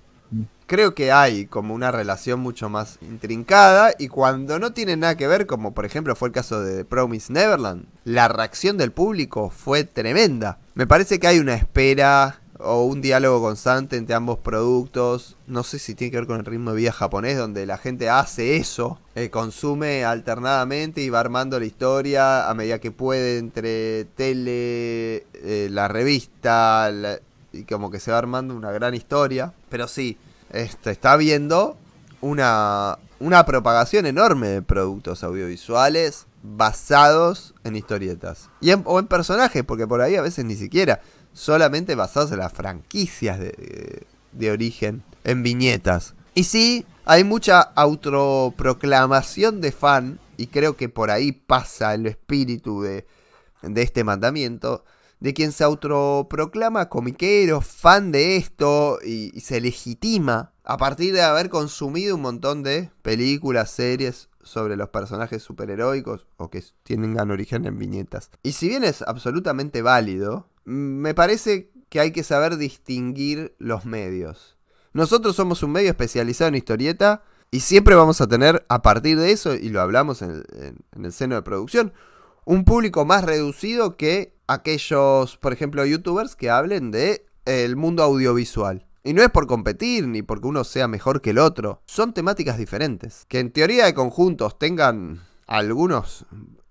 Creo que hay como una relación mucho más intrincada y cuando no tiene nada que ver, como por ejemplo fue el caso de Promise Neverland, la reacción del público fue tremenda. Me parece que hay una espera o un diálogo constante entre ambos productos. No sé si tiene que ver con el ritmo de vida japonés, donde la gente hace eso, eh, consume alternadamente y va armando la historia a medida que puede entre tele, eh, la revista, y como que se va armando una gran historia. Pero sí, este, está habiendo una, una propagación enorme de productos audiovisuales basados en historietas. Y en- o en personajes, porque por ahí a veces ni siquiera. Solamente basados en las franquicias de, de- origen, en viñetas. Y sí, hay mucha autoproclamación de fan, y creo que por ahí pasa el espíritu de, de este mandamiento, de quien se autoproclama comiquero, fan de esto, y, y se legitima a partir de haber consumido un montón de películas, series sobre los personajes superheroicos o que tengan origen en viñetas. Y si bien es absolutamente válido, me parece que hay que saber distinguir los medios. Nosotros somos un medio especializado en historieta y siempre vamos a tener, a partir de eso, y lo hablamos en el, en- en el seno de producción, un público más reducido que aquellos, por ejemplo, youtubers que hablen de el mundo audiovisual. Y no es por competir ni porque uno sea mejor que el otro, son temáticas diferentes. Que en teoría de conjuntos tengan algunos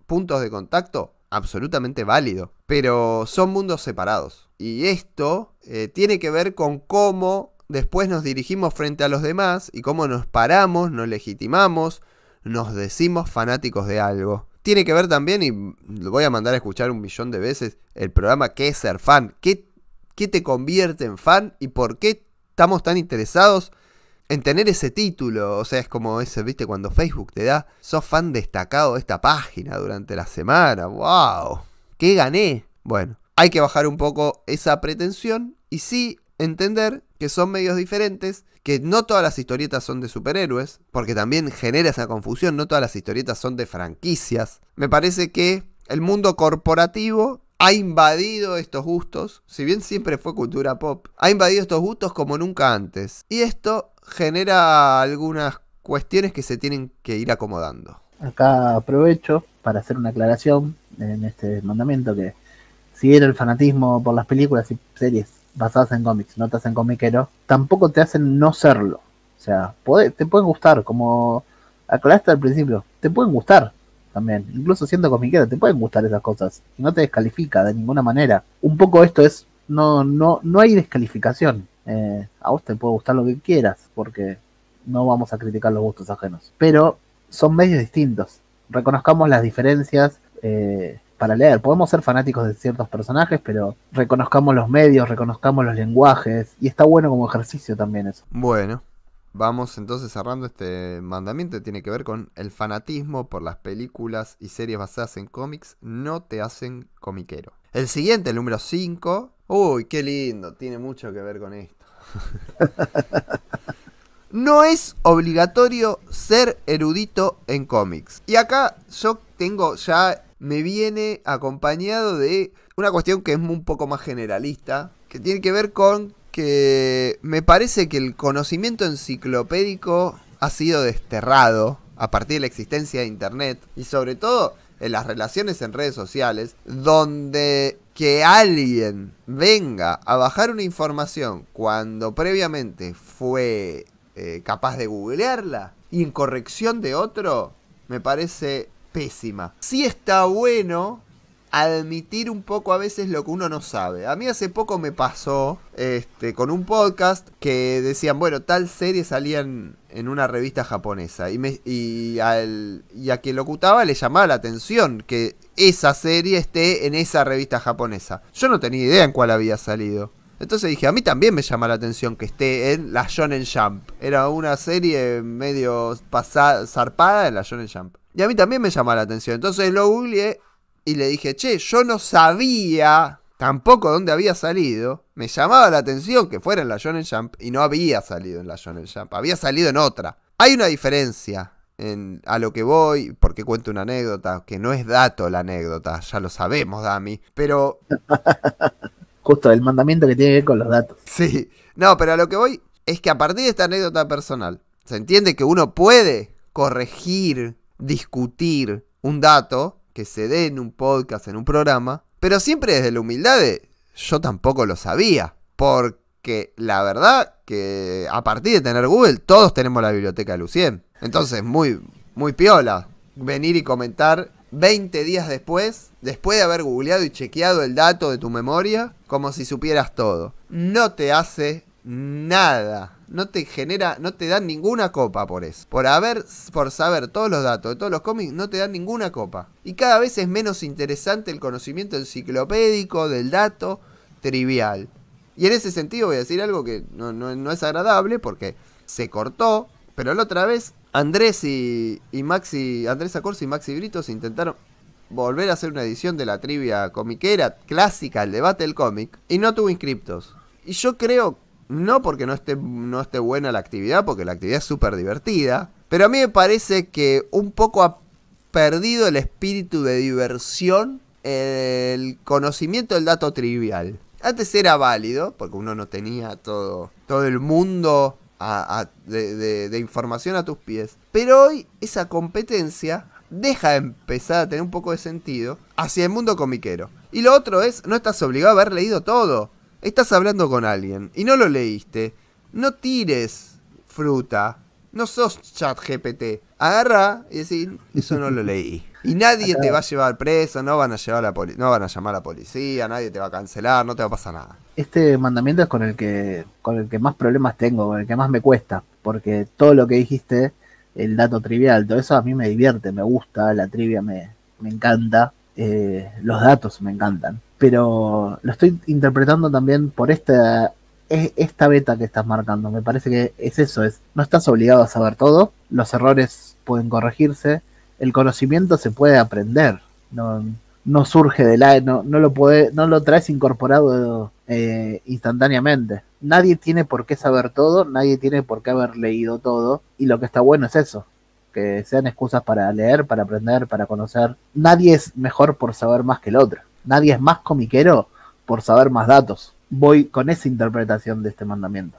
puntos de contacto, absolutamente válido. Pero son mundos separados. Y esto eh, tiene que ver con cómo después nos dirigimos frente a los demás y cómo nos paramos, nos legitimamos, nos decimos fanáticos de algo. Tiene que ver también, y lo voy a mandar a escuchar un millón de veces, el programa ¿Qué es ser fan? ¿Qué, qué te convierte en fan? ¿Y por qué estamos tan interesados en tener ese título? O sea, es como ese, viste, cuando Facebook te da, sos fan destacado de esta página durante la semana. ¡Wow! ¿Qué gané? Bueno, hay que bajar un poco esa pretensión y sí entender que son medios diferentes, que no todas las historietas son de superhéroes, porque también genera esa confusión, no todas las historietas son de franquicias. Me parece que el mundo corporativo ha invadido estos gustos, si bien siempre fue cultura pop, ha invadido estos gustos como nunca antes. Y esto genera algunas cuestiones que se tienen que ir acomodando. Acá aprovecho para hacer una aclaración en este mandamiento que si bien el fanatismo por las películas y series basadas en cómics no te hacen comiquero, tampoco te hacen no serlo. O sea, te pueden gustar, como aclaraste al principio, te pueden gustar también, incluso siendo comiquero, te pueden gustar esas cosas y no te descalifica de ninguna manera. Un poco esto es, no, no, no hay descalificación. Eh, a vos te puede gustar lo que quieras, porque no vamos a criticar los gustos ajenos. Pero son medios distintos. Reconozcamos las diferencias eh, para leer. Podemos ser fanáticos de ciertos personajes, pero reconozcamos los medios, reconozcamos los lenguajes. Y está bueno como ejercicio también eso. Bueno, vamos entonces cerrando este mandamiento. Tiene que ver con el fanatismo por las películas y series basadas en cómics no te hacen comiquero. El siguiente, el número 5. Uy, qué lindo. Tiene mucho que ver con esto. no es obligatorio ser erudito en cómics. Y acá yo tengo ya, me viene acompañado de una cuestión que es un poco más generalista, que tiene que ver con que me parece que el conocimiento enciclopédico ha sido desterrado a partir de la existencia de Internet y sobre todo en las relaciones en redes sociales, donde que alguien venga a bajar una información cuando previamente fue eh, capaz de googlearla y en corrección de otro, me parece pésima. Sí está bueno admitir un poco a veces lo que uno no sabe. A mí hace poco me pasó este, con un podcast que decían, bueno, tal serie salía en, una revista japonesa y, al, y a quien lo locutaba le llamaba la atención que esa serie esté en esa revista japonesa. Yo no tenía idea en cuál había salido. Entonces dije, a mí también me llama la atención que esté en la Shonen Jump. Era una serie medio zarpada en la Shonen Jump. Y a mí también me llama la atención. Entonces lo googleé y le dije, che, yo no sabía tampoco dónde había salido. Me llamaba la atención que fuera en la Shonen Jump y no había salido en la Shonen Jump. Había salido en otra. Hay una diferencia en, a lo que voy, porque cuento una anécdota, que no es dato la anécdota, ya lo sabemos, Dami, pero... Justo el mandamiento que tiene que ver con los datos. Sí, no, pero a lo que voy es que a partir de esta anécdota personal, se entiende que uno puede corregir, discutir un dato que se dé en un podcast, en un programa, pero siempre desde la humildad de yo tampoco lo sabía, porque la verdad que a partir de tener Google todos tenemos la biblioteca de Lucien. Entonces, muy, muy piola venir y comentar 20 días después, después de haber googleado y chequeado el dato de tu memoria, como si supieras todo. No te hace nada. No te genera, no te dan ninguna copa por eso. Por haber, por saber todos los datos de todos los cómics, no te dan ninguna copa. Y cada vez es menos interesante el conocimiento enciclopédico del dato trivial. Y en ese sentido voy a decir algo que no, no es agradable porque se cortó, pero la otra vez Andrés y, Maxi, Andrés Acorsi y Maxi Britos intentaron volver a hacer una edición de la trivia comiquera clásica, el debate del cómic, y no tuvo inscriptos. Y yo creo, no porque no esté, no esté buena la actividad, porque la actividad es súper divertida, pero a mí me parece que un poco ha perdido el espíritu de diversión, el conocimiento del dato trivial. Antes era válido, porque uno no tenía todo, todo el mundo de, información a tus pies. Pero hoy esa competencia deja de empezar a tener un poco de sentido hacia el mundo comiquero. Y lo otro es, no estás obligado a haber leído todo. Estás hablando con alguien y no lo leíste. No tires fruta. No sos chat GPT. Agarra y decir, eso no lo leí. Y nadie te va a llevar preso, no van a llevar la no van a llamar a la policía, nadie te va a cancelar, no te va a pasar nada. Este mandamiento es con el que con el que más problemas tengo, con el que más me cuesta, porque todo lo que dijiste, el dato trivial, todo eso a mí me divierte, me gusta, la trivia me, me encanta, eh, los datos me encantan, pero lo estoy interpretando también por esta esta beta que estás marcando. Me parece que es eso, es no estás obligado a saber todo, los errores pueden corregirse, el conocimiento se puede aprender, no, no surge del aire, no, no, lo puede, no lo traes incorporado eh, instantáneamente. Nadie tiene por qué saber todo, nadie tiene por qué haber leído todo, y lo que está bueno es eso, que sean excusas para leer, para aprender, para conocer. Nadie es mejor por saber más que el otro, nadie es más comiquero por saber más datos. Voy con esa interpretación de este mandamiento.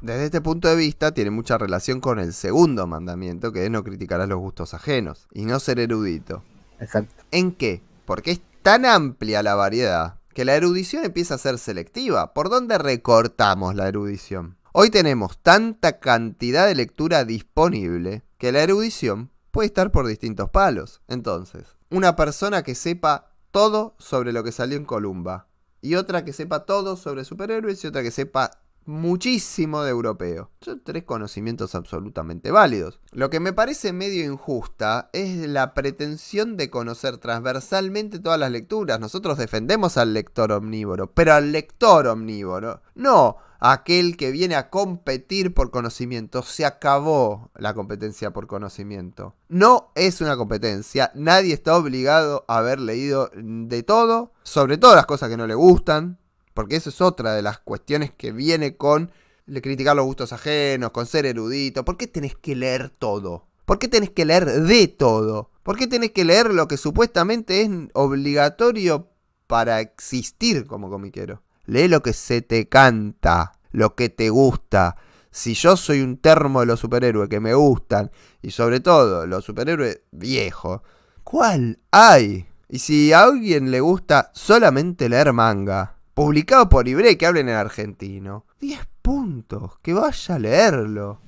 Desde este punto de vista tiene mucha relación con el segundo mandamiento, que es no criticarás los gustos ajenos y no ser erudito. Exacto. ¿En qué? Porque es tan amplia la variedad que la erudición empieza a ser selectiva. ¿Por dónde recortamos la erudición? Hoy tenemos tanta cantidad de lectura disponible que la erudición puede estar por distintos palos. Entonces, una persona que sepa todo sobre lo que salió en Columba, y otra que sepa todo sobre superhéroes, y otra que sepa muchísimo de europeo. Son tres conocimientos absolutamente válidos. Lo que me parece medio injusta es la pretensión de conocer transversalmente todas las lecturas. Nosotros defendemos al lector omnívoro, pero al lector omnívoro, no aquel que viene a competir por conocimiento. Se acabó la competencia por conocimiento. No es una competencia. Nadie está obligado a haber leído de todo, sobre todo las cosas que no le gustan. Porque eso es otra de las cuestiones que viene con criticar los gustos ajenos, con ser erudito. ¿Por qué tenés que leer todo? ¿Por qué tenés que leer de todo? ¿Por qué tenés que leer lo que supuestamente es obligatorio para existir como comiquero? Lee lo que se te canta, lo que te gusta. Si yo soy un termo de los superhéroes que me gustan, y sobre todo los superhéroes viejos, ¿cuál hay? Y si a alguien le gusta solamente leer manga, publicado por Ibre que hablen en argentino, 10 puntos, que vaya a leerlo,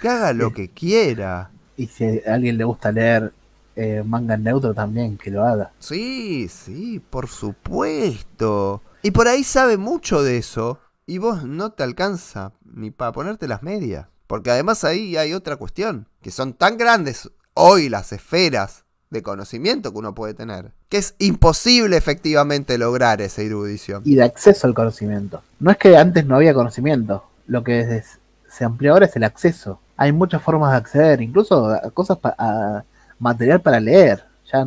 que haga lo que quiera. Y si a alguien le gusta leer eh, manga en neutro también, que lo haga. Sí, sí, por supuesto. Y por ahí sabe mucho de eso. Y vos no te alcanza ni para ponerte las medias. Porque además ahí hay otra cuestión. Que son tan grandes hoy las esferas de conocimiento que uno puede tener. Que es imposible efectivamente lograr esa erudición. Y de acceso al conocimiento. No es que antes no había conocimiento. Lo que se amplió ahora es el acceso. Hay muchas formas de acceder, incluso cosas a material para leer. Ya,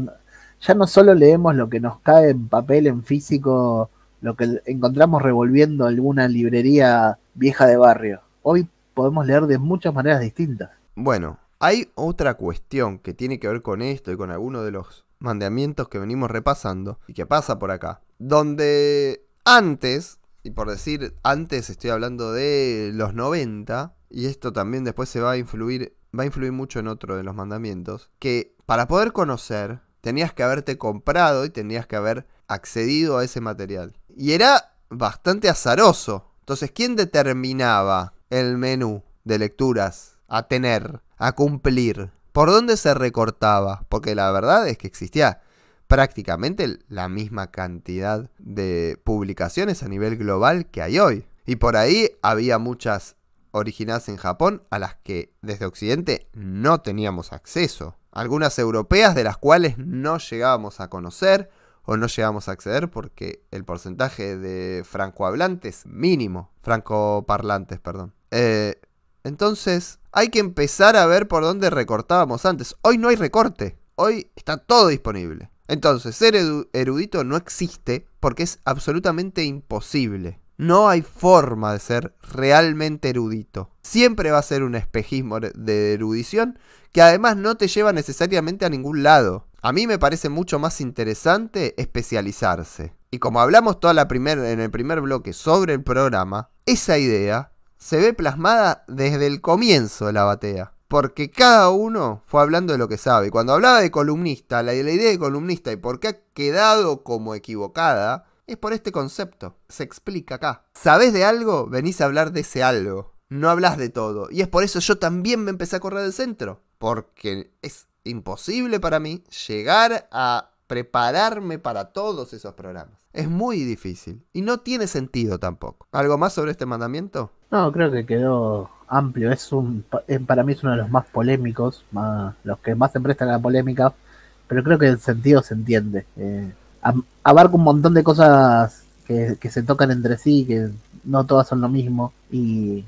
ya no solo leemos lo que nos cae en papel, en físico, lo que encontramos revolviendo alguna librería vieja de barrio. Hoy podemos leer de muchas maneras distintas. Bueno, hay otra cuestión que tiene que ver con esto y con alguno de los mandamientos que venimos repasando y que pasa por acá. Donde antes, y por decir antes estoy hablando de los 90, y esto también después se va a influir, va a influir mucho en otro de los mandamientos, que para poder conocer tenías que haberte comprado y tenías que haber accedido a ese material. Y era bastante azaroso. Entonces, ¿quién determinaba el menú de lecturas a tener, a cumplir? ¿Por dónde se recortaba? Porque la verdad es que existía prácticamente la misma cantidad de publicaciones a nivel global que hay hoy. Y por ahí había muchas originadas en Japón a las que desde Occidente no teníamos acceso. Algunas europeas de las cuales no llegábamos a conocer o no llegamos a acceder porque el porcentaje de francohablantes mínimo, francoparlantes, perdón. Eh, entonces, hay que empezar a ver por dónde recortábamos antes. Hoy no hay recorte, hoy está todo disponible. Entonces, ser erudito no existe porque es absolutamente imposible. No hay forma de ser realmente erudito. Siempre va a ser un espejismo de erudición que además no te lleva necesariamente a ningún lado. A mí me parece mucho más interesante especializarse. Y como hablamos toda la en el primer bloque sobre el programa, esa idea se ve plasmada desde el comienzo de la batea. Porque cada uno fue hablando de lo que sabe. Y cuando hablaba de columnista, la, la idea de columnista y por qué ha quedado como equivocada, es por este concepto. Se explica acá. ¿Sabés de algo? Venís a hablar de ese algo. No hablas de todo. Y es por eso yo también me empecé a correr del centro. Porque es imposible para mí llegar a prepararme para todos esos programas. Es muy difícil y no tiene sentido tampoco. ¿Algo más sobre este mandamiento? No, creo que quedó amplio. Es un, para mí es uno de los más polémicos, los que más se prestan a la polémica, pero creo que el sentido se entiende. Eh, abarca un montón de cosas que, que, se tocan entre sí, que no todas son lo mismo y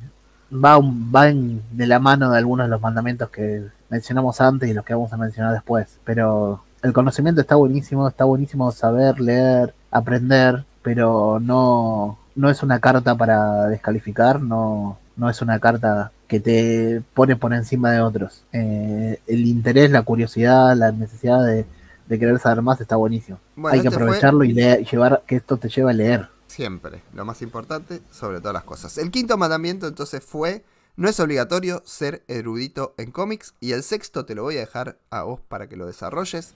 va, va de la mano de algunos de los mandamientos que mencionamos antes y los que vamos a mencionar después. Pero el conocimiento está buenísimo, está buenísimo saber, leer, aprender, pero no, no es una carta para descalificar, no, no es una carta que te pone por encima de otros. Eh, el interés, la curiosidad, la necesidad de, querer saber más está buenísimo. Hay que este aprovecharlo y llevar que esto te lleve a leer. Siempre, lo más importante sobre todas las cosas. El quinto mandamiento entonces fue, no es obligatorio ser erudito en cómics y el sexto te lo voy a dejar a vos para que lo desarrolles.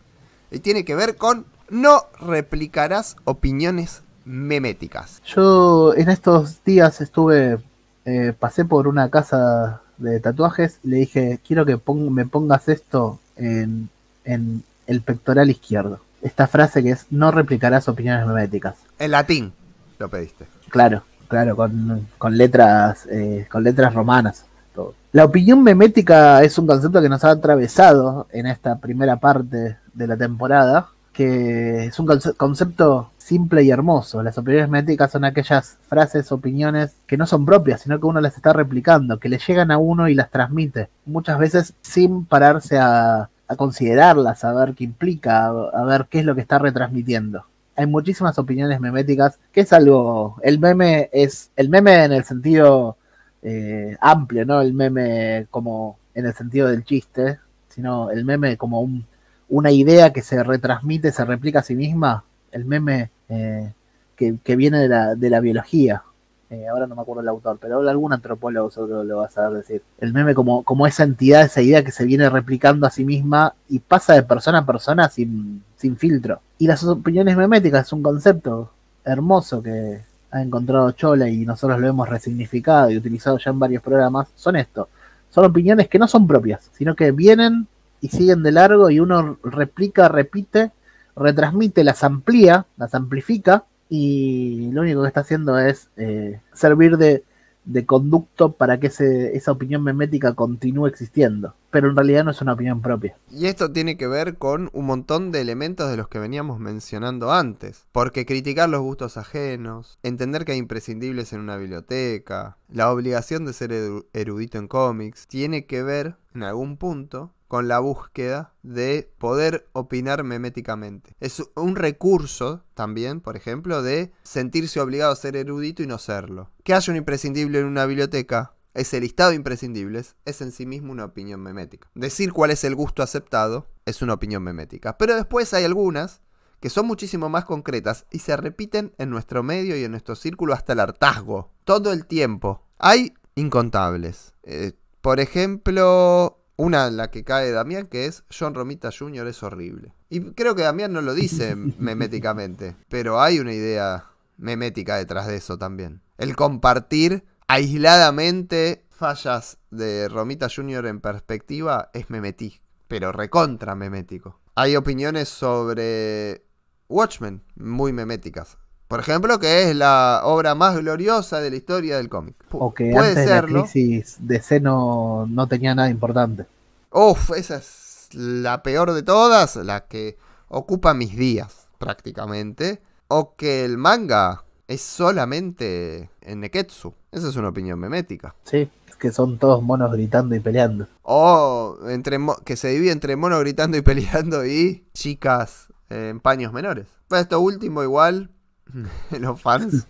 Y tiene que ver con no replicarás opiniones meméticas. Yo en estos días estuve, eh, pasé por una casa de tatuajes y le dije, quiero que me pongas esto en, en el pectoral izquierdo. Esta frase que es, no replicarás opiniones meméticas. En latín lo pediste. Claro. claro, con, con letras, eh, con letras romanas. Todo. La opinión memética es un concepto que nos ha atravesado en esta primera parte de la temporada, que es un concepto simple y hermoso. Las opiniones meméticas son aquellas frases, opiniones que no son propias, sino que uno las está replicando, que le llegan a uno y las transmite, muchas veces sin pararse a, a considerarlas, a ver qué implica, a ver qué es lo que está retransmitiendo hay muchísimas opiniones meméticas, que es algo, el meme es, el meme en el sentido eh, amplio, no el meme como en el sentido del chiste, sino el meme como un, una idea que se retransmite, se replica a sí misma, el meme eh, que, viene de la, de la biología, eh, ahora no me acuerdo el autor, pero algún antropólogo seguro lo va a saber decir. El meme como, como esa entidad, esa idea que se viene replicando a sí misma y pasa de persona a persona sin, sin filtro. Y las opiniones meméticas es un concepto hermoso que ha encontrado Chola y nosotros lo hemos resignificado y utilizado ya en varios programas. Son esto. Son opiniones que no son propias, sino que vienen y siguen de largo y uno replica, repite, retransmite, las amplía, las amplifica y lo único que está haciendo es eh, servir de, de, conducto para que ese, esa opinión memética continúe existiendo, pero en realidad no es una opinión propia. Y esto tiene que ver con un montón de elementos de los que veníamos mencionando antes, porque criticar los gustos ajenos, entender que hay imprescindibles en una biblioteca, la obligación de ser erudito en cómics, tiene que ver en algún punto con la búsqueda de poder opinar meméticamente. Es un recurso también, por ejemplo, de sentirse obligado a ser erudito y no serlo. Que haya un imprescindible en una biblioteca, ese listado de imprescindibles, es en sí mismo una opinión memética. Decir cuál es el gusto aceptado es una opinión memética. Pero después hay algunas que son muchísimo más concretas y se repiten en nuestro medio y en nuestro círculo hasta el hartazgo. Todo el tiempo. Hay incontables. Eh, por ejemplo, una, la que cae Damián, que es John Romita Jr. es horrible. Y creo que Damián no lo dice meméticamente, pero hay una idea memética detrás de eso también. El compartir aisladamente fallas de Romita Jr. en perspectiva es memetí, pero recontra memético. Hay opiniones sobre Watchmen muy meméticas. Por ejemplo, que es la obra más gloriosa de la historia del cómic. O que Puede antes serlo. de la crisis DC no, tenía nada importante. Uf, esa es la peor de todas, la que ocupa mis días prácticamente. O que el manga es solamente en Neketsu. Esa es una opinión memética. Sí, es que son todos monos gritando y peleando. O entre que se divide entre monos gritando y peleando y chicas en paños menores. Pues esto último igual los fans.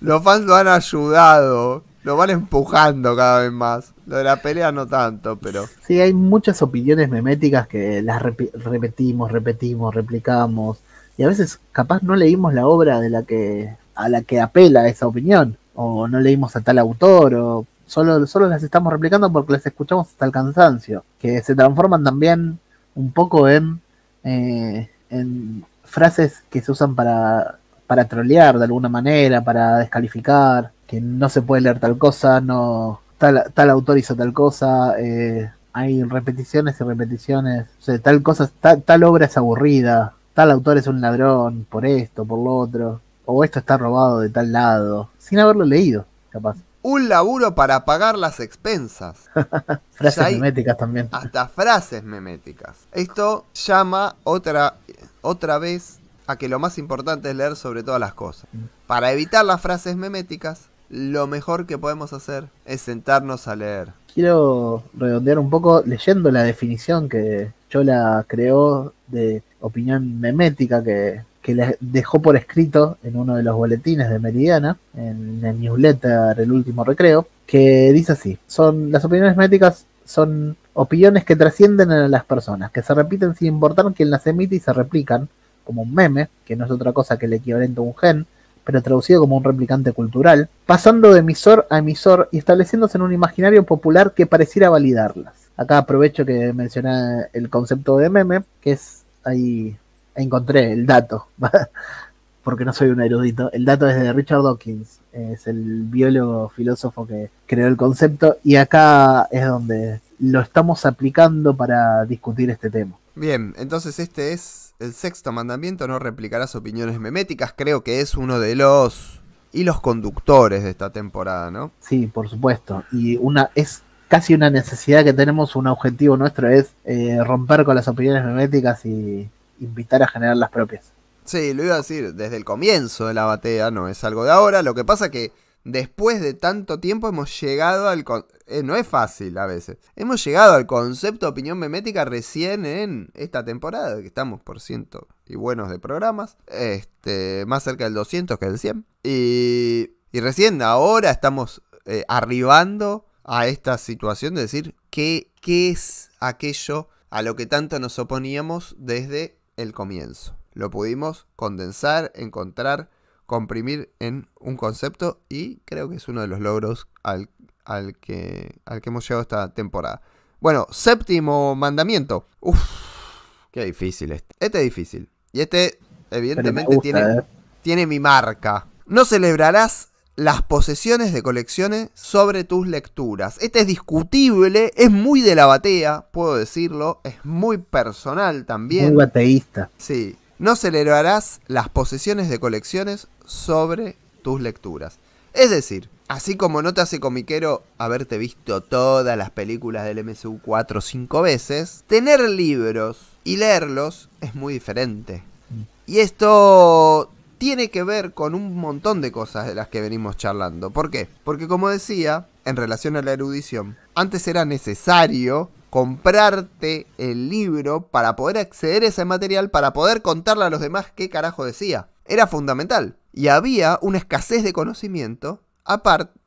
Los fans lo han ayudado. Lo van empujando cada vez más. Lo de la pelea no tanto, pero. Sí, hay muchas opiniones meméticas que las repetimos, repetimos, replicamos. Y a veces capaz no leímos la obra de la que a la que apela esa opinión. O no leímos a tal autor. O solo, solo las estamos replicando porque las escuchamos hasta el cansancio. Que se transforman también un poco en, eh, en frases que se usan para, para trolear de alguna manera, para descalificar, que no se puede leer tal cosa, no tal, tal autor hizo tal cosa, eh, hay repeticiones y repeticiones, o sea, tal cosa, tal, tal obra es aburrida, tal autor es un ladrón por esto, por lo otro, o esto está robado de tal lado, sin haberlo leído, capaz. Un laburo para pagar las expensas. frases meméticas también. Hasta frases meméticas. Esto llama otra otra vez a que lo más importante es leer sobre todas las cosas. Para evitar las frases meméticas, lo mejor que podemos hacer es sentarnos a leer. Quiero redondear un poco leyendo la definición que Chola creó de opinión memética que, que dejó por escrito en uno de los boletines de Meridiana, en el newsletter El último recreo, que dice así, son las opiniones meméticas son opiniones que trascienden a las personas, que se repiten sin importar quién las emite y se replican, como un meme, que no es otra cosa que el equivalente a un gen, pero traducido como un replicante cultural, pasando de emisor a emisor y estableciéndose en un imaginario popular que pareciera validarlas. Acá aprovecho que mencioné el concepto de meme, que es ahí encontré el dato, porque no soy un erudito. El dato es de Richard Dawkins, es el biólogo filósofo que creó el concepto y acá es donde lo estamos aplicando para discutir este tema. Bien, entonces este es el sexto mandamiento, no replicarás opiniones meméticas, creo que es uno de los y los conductores de esta temporada, ¿no? Sí, por supuesto. Y una es casi una necesidad que tenemos, un objetivo nuestro es eh, romper con las opiniones meméticas y invitar a generar las propias. Sí, lo iba a decir desde el comienzo de la batea, no es algo de ahora. Lo que pasa que después de tanto tiempo hemos llegado al... Eh, no es fácil a veces. Hemos llegado al concepto de opinión memética recién en esta temporada, que estamos por ciento y buenos de programas. Este, más cerca del 200 que del 100. Y, recién ahora estamos eh, arribando a esta situación de decir qué, qué es aquello a lo que tanto nos oponíamos desde el comienzo. Lo pudimos condensar, encontrar, comprimir en un concepto y creo que es uno de los logros al, al, que, al que hemos llegado esta temporada. Bueno, séptimo mandamiento. Uf, qué difícil este. Este es difícil. Y este, evidentemente, tiene, ¿eh? tiene mi marca. No celebrarás las posesiones de colecciones sobre tus lecturas. Este es discutible, es muy de la batea, puedo decirlo, es muy personal también. Muy bateísta. Sí. No celebrarás las posesiones de colecciones sobre tus lecturas. Es decir, así como no te hace comiquero haberte visto todas las películas del MCU 4 o 5 veces, tener libros y leerlos es muy diferente. Y esto tiene que ver con un montón de cosas de las que venimos charlando. ¿Por qué? Porque como decía, en relación a la erudición, antes era necesario comprarte el libro para poder acceder a ese material, para poder contarle a los demás qué carajo decía. Era fundamental. Y había una escasez de conocimiento a,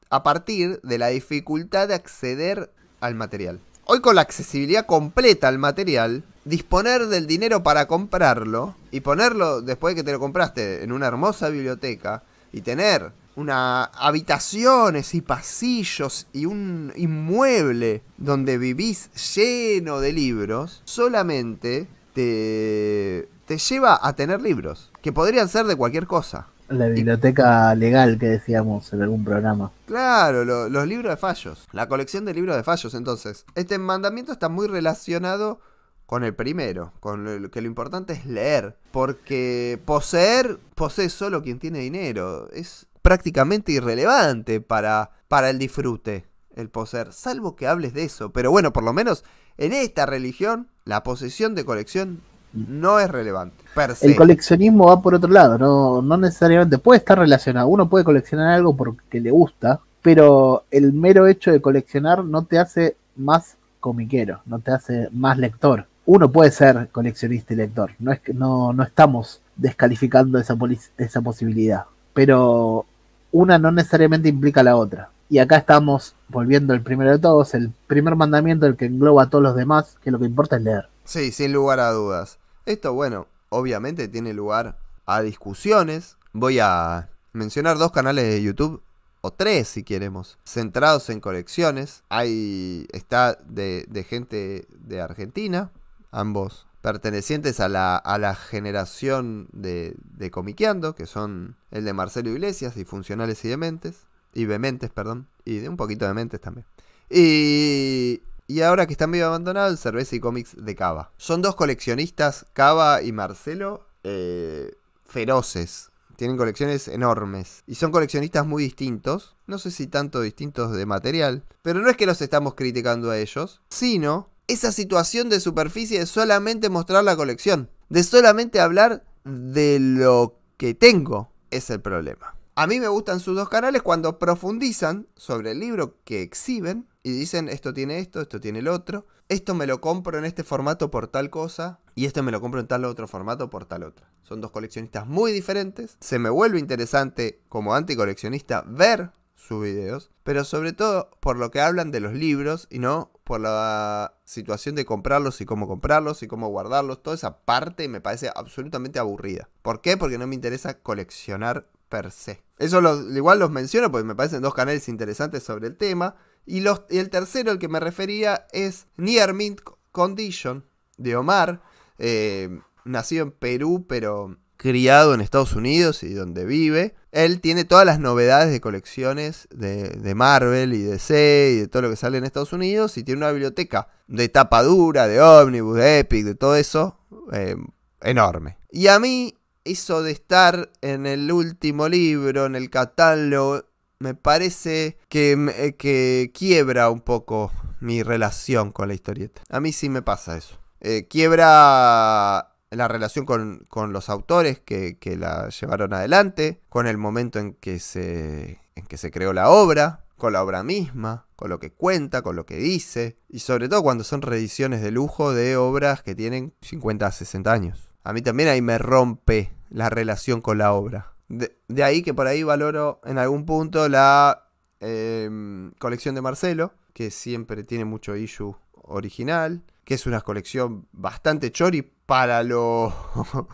a partir de la dificultad de acceder al material. Hoy con la accesibilidad completa al material, disponer del dinero para comprarlo y ponerlo después de que te lo compraste en una hermosa biblioteca y tener una habitaciones y pasillos y un inmueble donde vivís lleno de libros, solamente te, te lleva a tener libros, que podrían ser de cualquier cosa. La biblioteca legal que decíamos en algún programa. Claro, lo- los libros de fallos, la colección de libros de fallos. Entonces, este mandamiento está muy relacionado con el primero, con el, que lo importante es leer, porque poseer, posee solo quien tiene dinero. Es prácticamente irrelevante para, para el disfrute el poseer, salvo que hables de eso. Pero bueno, por lo menos en esta religión, la posesión de colección no es relevante. El coleccionismo va por otro lado, no, no necesariamente puede estar relacionado. Uno puede coleccionar algo porque le gusta, pero el mero hecho de coleccionar no te hace más comiquero, no te hace más lector. Uno puede ser coleccionista y lector, no es que no, no estamos descalificando esa posibilidad, pero una no necesariamente implica la otra. Y acá estamos volviendo al primero de todos, el primer mandamiento, el que engloba a todos los demás, que lo que importa es leer. Sí, sin lugar a dudas. Esto, bueno, obviamente tiene lugar a discusiones. Voy a mencionar dos canales de YouTube, o tres si queremos, centrados en colecciones. Hay, está de, de gente de Argentina, ambos pertenecientes a la, a la generación de, de Comiqueando, que son el de Marcelo Iglesias y Funcionales y Dementes, y Dementes, perdón, y de un poquito de Mentes también. Y, y ahora que está medio abandonado, el Cerveza y Cómics de Cava. Son dos coleccionistas, Cava y Marcelo, eh, feroces. Tienen colecciones enormes. Y son coleccionistas muy distintos. No sé si tanto distintos de material. Pero no es que los estamos criticando a ellos. Sino esa situación de superficie de solamente mostrar la colección. De solamente hablar de lo que tengo. Es el problema. A mí me gustan sus dos canales cuando profundizan sobre el libro que exhiben y dicen esto tiene esto, esto tiene el otro, esto me lo compro en este formato por tal cosa y esto me lo compro en tal otro formato por tal otra. Son dos coleccionistas muy diferentes, se me vuelve interesante como anticoleccionista ver sus videos, pero sobre todo por lo que hablan de los libros y no por la situación de comprarlos y cómo comprarlos y cómo guardarlos. Toda esa parte me parece absolutamente aburrida. ¿Por qué? Porque no me interesa coleccionar per se. Eso lo- igual los menciono porque me parecen dos canales interesantes sobre el tema. Y, los, y el tercero, el que me refería, es Near Mint Condition de Omar, eh, nacido en Perú, pero criado en Estados Unidos y donde vive. Él tiene todas las novedades de colecciones de, de Marvel y DC y de todo lo que sale en Estados Unidos. Y tiene una biblioteca de tapa dura, de Omnibus, de Epic, de todo eso, eh, enorme. Y a mí eso de estar en el último libro, en el catálogo, me parece que, eh, que quiebra un poco mi relación con la historieta. A mí sí me pasa eso. Eh, quiebra la relación con, los autores que, que, la llevaron adelante, con el momento en que, se, en que se creó la obra, con la obra misma, con lo que cuenta, con lo que dice, y sobre todo cuando son reediciones de lujo de obras que tienen 50 a 60 años. A mí también ahí me rompe la relación con la obra. De, ahí que por ahí valoro en algún punto la em, colección de Marcelo, que siempre tiene mucho issue original, que es una colección bastante chori para lo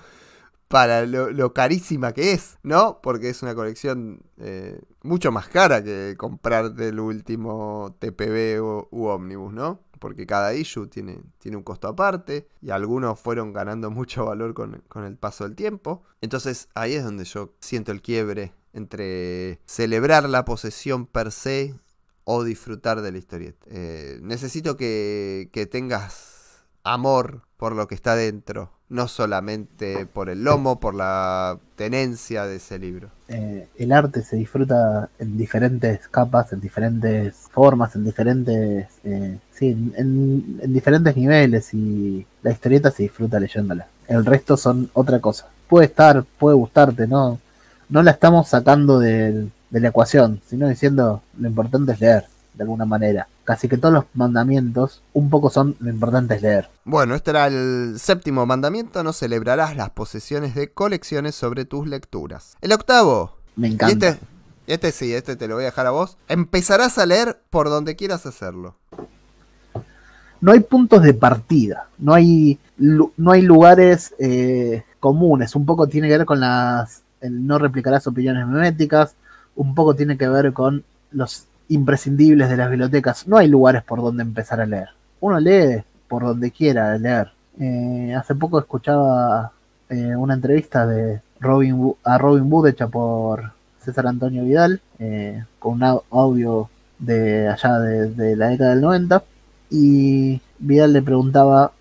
para lo, carísima que es, ¿no? Porque es una colección eh, mucho más cara que comprar del último TPB u, u Omnibus, ¿no? porque cada issue tiene, tiene un costo aparte y algunos fueron ganando mucho valor con, el paso del tiempo. Entonces ahí es donde yo siento el quiebre entre celebrar la posesión per se o disfrutar de la historieta. Eh, necesito que, que tengas amor por lo que está dentro, no solamente por el lomo, por la tenencia de ese libro. Eh, el arte se disfruta en diferentes capas, en diferentes formas, en diferentes, eh, sí, en, diferentes niveles y la historieta se disfruta leyéndola. El resto son otra cosa. Puede estar, puede gustarte, no, no la estamos sacando de la ecuación, sino diciendo lo importante es leer de alguna manera. Casi que todos los mandamientos un poco son lo importante es leer. Bueno, este era el séptimo mandamiento, no celebrarás las posesiones de colecciones sobre tus lecturas. El octavo. Me encanta. Este, este, sí, este te lo voy a dejar a vos. Empezarás a leer por donde quieras hacerlo. No hay puntos de partida, no hay, no hay lugares eh, comunes, un poco tiene que ver con las... no replicarás opiniones meméticas, un poco tiene que ver con los imprescindibles de las bibliotecas. No hay lugares por donde empezar a leer. Uno lee por donde quiera leer. Eh, hace poco escuchaba eh, una entrevista de Robin a Robin Wood hecha por César Antonio Vidal, eh, con un audio de allá de, la década del 90, y Vidal le preguntaba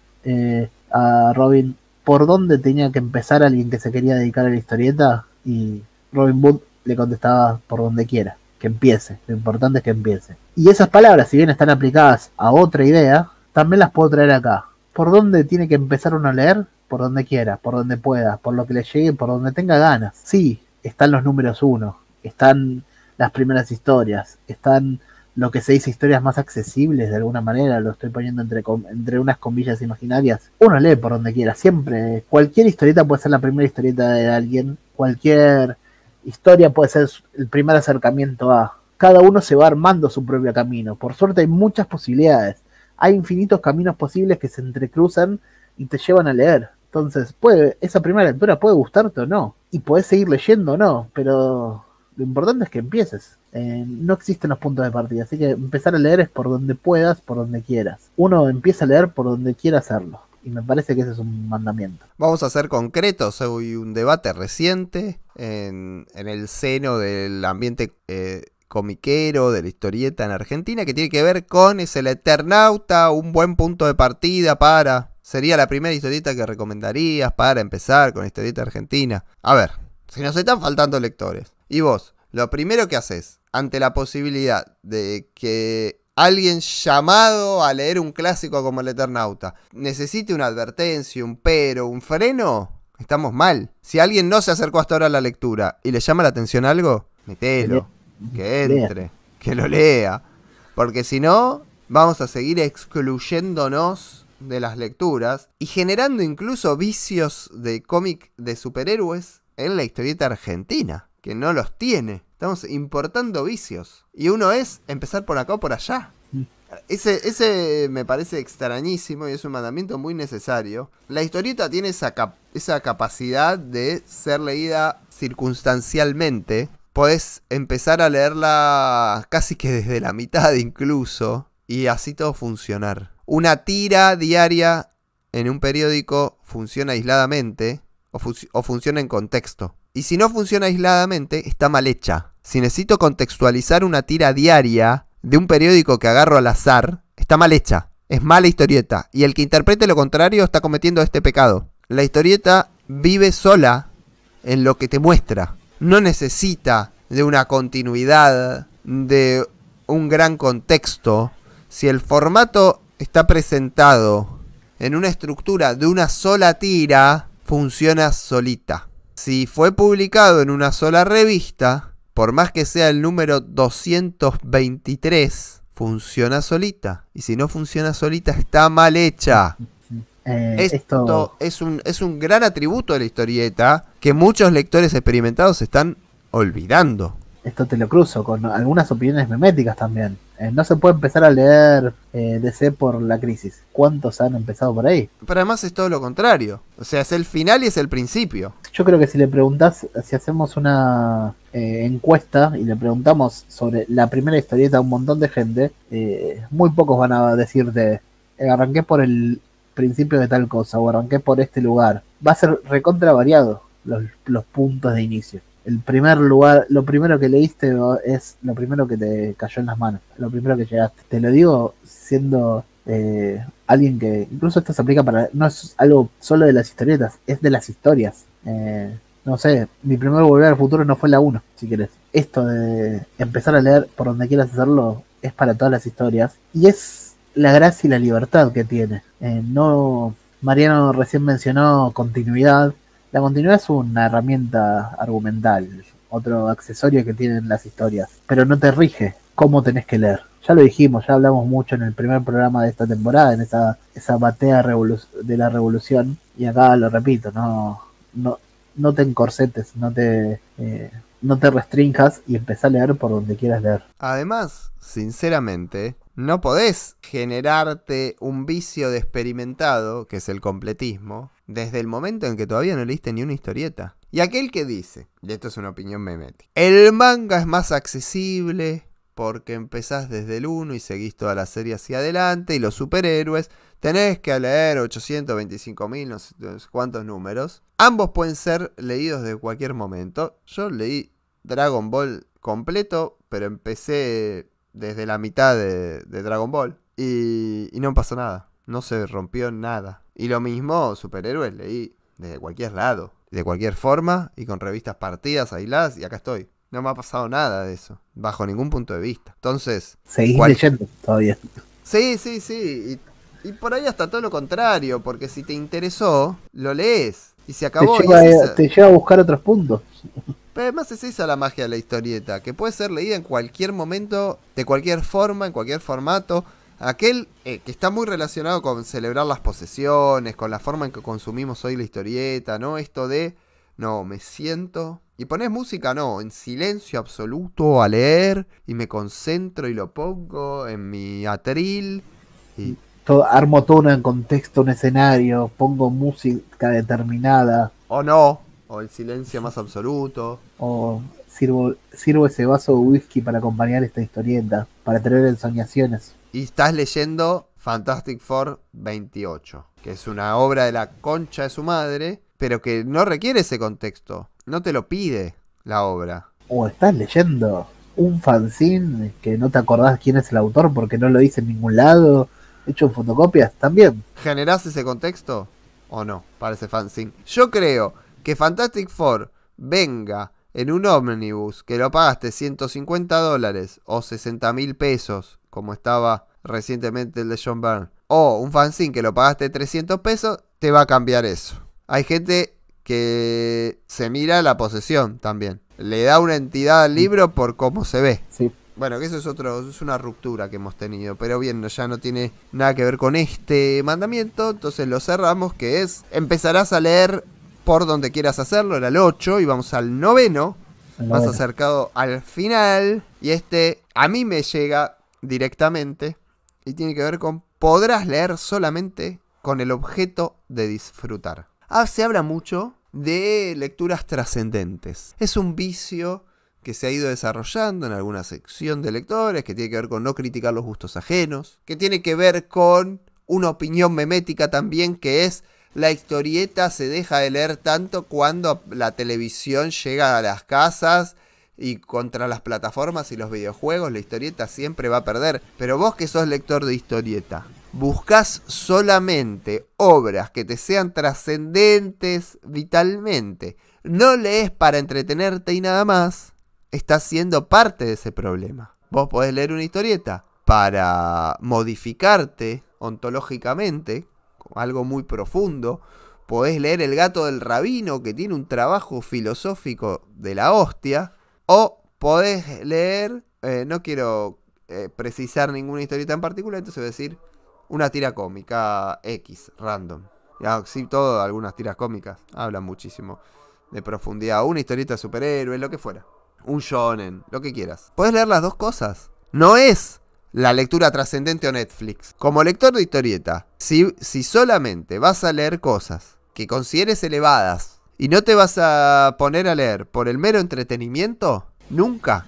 a Robin por dónde tenía que empezar alguien que se quería dedicar a la historieta, y Robin Wood le contestaba por donde quiera que empiece. Lo importante es que empiece. Y esas palabras, si bien están aplicadas a otra idea, también las puedo traer acá. ¿Por dónde tiene que empezar uno a leer? Por donde quiera, por donde pueda, por lo que le llegue, por donde tenga ganas. Sí, están los números uno, están las primeras historias, están lo que se dice historias más accesibles de alguna manera, lo estoy poniendo entre, entre unas comillas imaginarias. Uno lee por donde quiera, siempre. Cualquier historieta puede ser la primera historieta de alguien, cualquier historia puede ser el primer acercamiento a. Cada uno se va armando su propio camino. Por suerte hay muchas posibilidades. Hay infinitos caminos posibles que se entrecruzan y te llevan a leer. Entonces, puede, esa primera lectura puede gustarte o no. Y puedes seguir leyendo o no. Pero lo importante es que empieces. Eh, no existen los puntos de partida. Así que empezar a leer es por donde puedas, por donde quieras. Uno empieza a leer por donde quiera hacerlo. Y me parece que ese es un mandamiento. Vamos a ser concretos. Hay un debate reciente en, el seno del ambiente eh, comiquero, de la historieta en Argentina, que tiene que ver con ese el Eternauta, un buen punto de partida para... Sería la primera historieta que recomendarías para empezar con la historieta argentina. A ver, si nos están faltando lectores. Y vos, lo primero que haces ante la posibilidad de que alguien llamado a leer un clásico como el Eternauta necesite una advertencia, un pero, un freno, estamos mal. Si alguien no se acercó hasta ahora a la lectura y le llama la atención algo, metelo, que entre, que lo lea. Porque si no, vamos a seguir excluyéndonos de las lecturas y generando incluso vicios de cómic de superhéroes en la historieta argentina, que no los tiene. Estamos importando vicios. Y uno es empezar por acá o por allá. Mm. Ese, ese me parece extrañísimo y es un mandamiento muy necesario. La historieta tiene esa, esa capacidad de ser leída circunstancialmente. Podés empezar a leerla casi que desde la mitad incluso y así todo funcionar. Una tira diaria en un periódico funciona aisladamente o, o funciona en contexto. Y si no funciona aisladamente, está mal hecha. Si necesito contextualizar una tira diaria de un periódico que agarro al azar, está mal hecha. Es mala historieta. Y el que interprete lo contrario está cometiendo este pecado. La historieta vive sola en lo que te muestra. No necesita de una continuidad, de un gran contexto. Si el formato está presentado en una estructura de una sola tira, funciona solita. Si fue publicado en una sola revista, por más que sea el número 223, funciona solita. Y si no funciona solita, está mal hecha. Eh, Esto, esto, es, un, es un gran atributo de la historieta que muchos lectores experimentados están olvidando. esto te lo cruzo con algunas opiniones meméticas también. Eh, no se puede empezar a leer eh, DC por la crisis. ¿Cuántos han empezado por ahí? Pero además es todo lo contrario. O sea, es el final y es el principio. Yo creo que si le preguntás, si hacemos una eh, encuesta y le preguntamos sobre la primera historieta a un montón de gente, eh, muy pocos van a decirte, eh, arranqué por el principio de tal cosa o arranqué por este lugar. Va a ser recontra variado los, los puntos de inicio. El primer lugar, lo primero que leíste es lo primero que te cayó en las manos, lo primero que llegaste. Te lo digo siendo eh, alguien que, incluso esto se aplica para, no es algo solo de las historietas, es de las historias. Eh, no sé, mi primer volver al futuro no fue la 1, si querés. Esto de empezar a leer por donde quieras hacerlo es para todas las historias. Y es la gracia y la libertad que tiene. Eh, no, Mariano recién mencionó continuidad. La continuidad es una herramienta argumental, otro accesorio que tienen las historias, pero no te rige cómo tenés que leer. Ya lo dijimos, ya hablamos mucho en el primer programa de esta temporada, en esa, esa batea de la revolución, y acá lo repito, no, no, no te encorsetes, no te, eh, no te restrinjas y empezá a leer por donde quieras leer. Además, sinceramente, no podés generarte un vicio de experimentado, que es el completismo, desde el momento en que todavía no leíste ni una historieta. Y aquel que dice, y esto es una opinión memética, el manga es más accesible porque empezás desde el 1 y seguís toda la serie hacia adelante y los superhéroes tenés que leer 825.000 no sé, cuántos números. Ambos pueden ser leídos de cualquier momento. Yo leí Dragon Ball completo, pero empecé desde la mitad de, de Dragon Ball y, y no pasó nada. No se rompió nada. Y lo mismo, superhéroes leí desde cualquier lado, de cualquier forma y con revistas partidas, aisladas y acá estoy. No me ha pasado nada de eso, bajo ningún punto de vista. Entonces, Seguís leyendo todavía. Sí, sí, sí. Y, y por ahí hasta todo lo contrario, porque si te interesó, lo lees. Y se Te acabó. y lleva, esa- te lleva a buscar otros puntos. Pero además es esa la magia de la historieta, que puede ser leída en cualquier momento, de cualquier forma, en cualquier formato. Aquel eh, que está muy relacionado con celebrar las posesiones, con la forma en que consumimos hoy la historieta, ¿no? Esto de, no, me siento... Y pones música, no, en silencio absoluto a leer y me concentro y lo pongo en mi atril y Todo, armo todo un contexto, un escenario, pongo música determinada, o no, o el silencio más absoluto. o sirvo, sirvo ese vaso de whisky para acompañar esta historieta, para tener ensoñaciones. Y estás leyendo Fantastic Four 28, que es una obra de la concha de su madre, pero que no requiere ese contexto. No te lo pide la obra. O estás leyendo un fanzine que no te acordás quién es el autor porque no lo dice en ningún lado, hecho en fotocopias, también. ¿Generás ese contexto o no para ese fanzine? Yo creo que Fantastic Four venga en un ómnibus que lo pagaste 150 dólares o 60 mil pesos, como estaba recientemente el de John Byrne, o un fanzine que lo pagaste 300 pesos, te va a cambiar eso. Hay gente que se mira la posesión también. Le da una entidad al libro por cómo se ve. Sí. Bueno, que eso es otro, es una ruptura que hemos tenido, pero bien, ya no tiene nada que ver con este mandamiento, entonces lo cerramos, que es, empezarás a leer por donde quieras hacerlo, era el 8, y vamos al noveno, más Noveno. acercado al final, y este a mí me llega directamente, y tiene que ver con, podrás leer solamente con el objeto de disfrutar. Ah, se habla mucho de lecturas trascendentes. Es un vicio que se ha ido desarrollando en alguna sección de lectores, que tiene que ver con no criticar los gustos ajenos, que tiene que ver con una opinión memética también, que es la historieta se deja de leer tanto cuando la televisión llega a las casas y contra las plataformas y los videojuegos, la historieta siempre va a perder. Pero vos que sos lector de historieta, buscas solamente obras que te sean trascendentes vitalmente. no lees para entretenerte y nada más, estás siendo parte de ese problema. Vos podés leer una historieta para modificarte ontológicamente, algo muy profundo. Podés leer El gato del rabino, que tiene un trabajo filosófico de la hostia. O podés leer, eh, no quiero eh, precisar ninguna historieta en particular, entonces voy a decir una tira cómica X, random. Ya, sí, todo, algunas tiras cómicas hablan muchísimo de profundidad. Una historieta de superhéroe, lo que fuera. Un shonen, lo que quieras. Puedes leer las dos cosas. No es la lectura trascendente o Netflix. Como lector de historieta, si, si solamente vas a leer cosas que consideres elevadas y no te vas a poner a leer por el mero entretenimiento, nunca.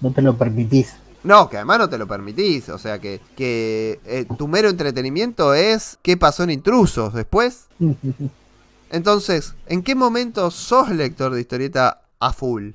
No te lo permitís. No, que además no te lo permitís. O sea que, que eh, tu mero entretenimiento es qué pasó en intrusos después. Entonces, ¿en qué momento sos lector de historieta a full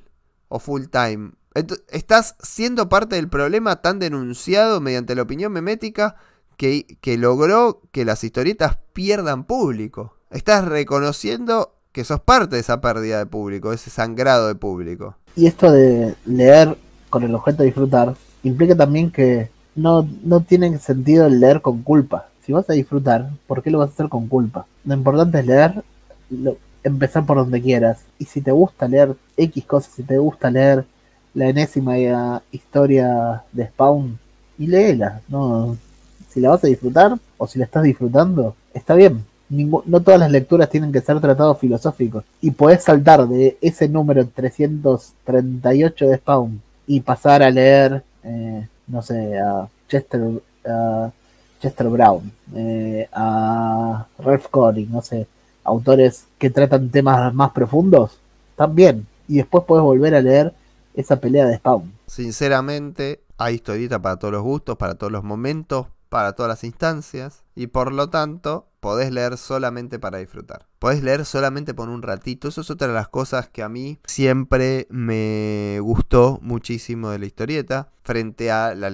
o full time? Estás siendo parte del problema tan denunciado mediante la opinión memética que, logró que las historietas pierdan público. Estás reconociendo que sos parte de esa pérdida de público, ese sangrado de público. Y esto de leer con el objeto de disfrutar implica también que no, no tiene sentido el leer con culpa. Si vas a disfrutar, ¿por qué lo vas a hacer con culpa? Lo importante es leer, empezar por donde quieras. Y si te gusta leer X cosas, si te gusta leer la enésima historia de Spawn, y léela. No, si la vas a disfrutar o si la estás disfrutando, está bien. no todas las lecturas tienen que ser tratados filosóficos. Y podés saltar de ese número 338 de Spawn y pasar a leer eh, no sé, a Chester, Chester Brown, eh, a Ralph Coring, no sé, autores que tratan temas más profundos, también. Y después puedes volver a leer esa pelea de Spawn. Sinceramente, hay historieta para todos los gustos, para todos los momentos, para todas las instancias y por lo tanto podés leer solamente para disfrutar. Podés leer solamente por un ratito. Eso es otra de las cosas que a mí siempre me gustó muchísimo de la historieta frente a la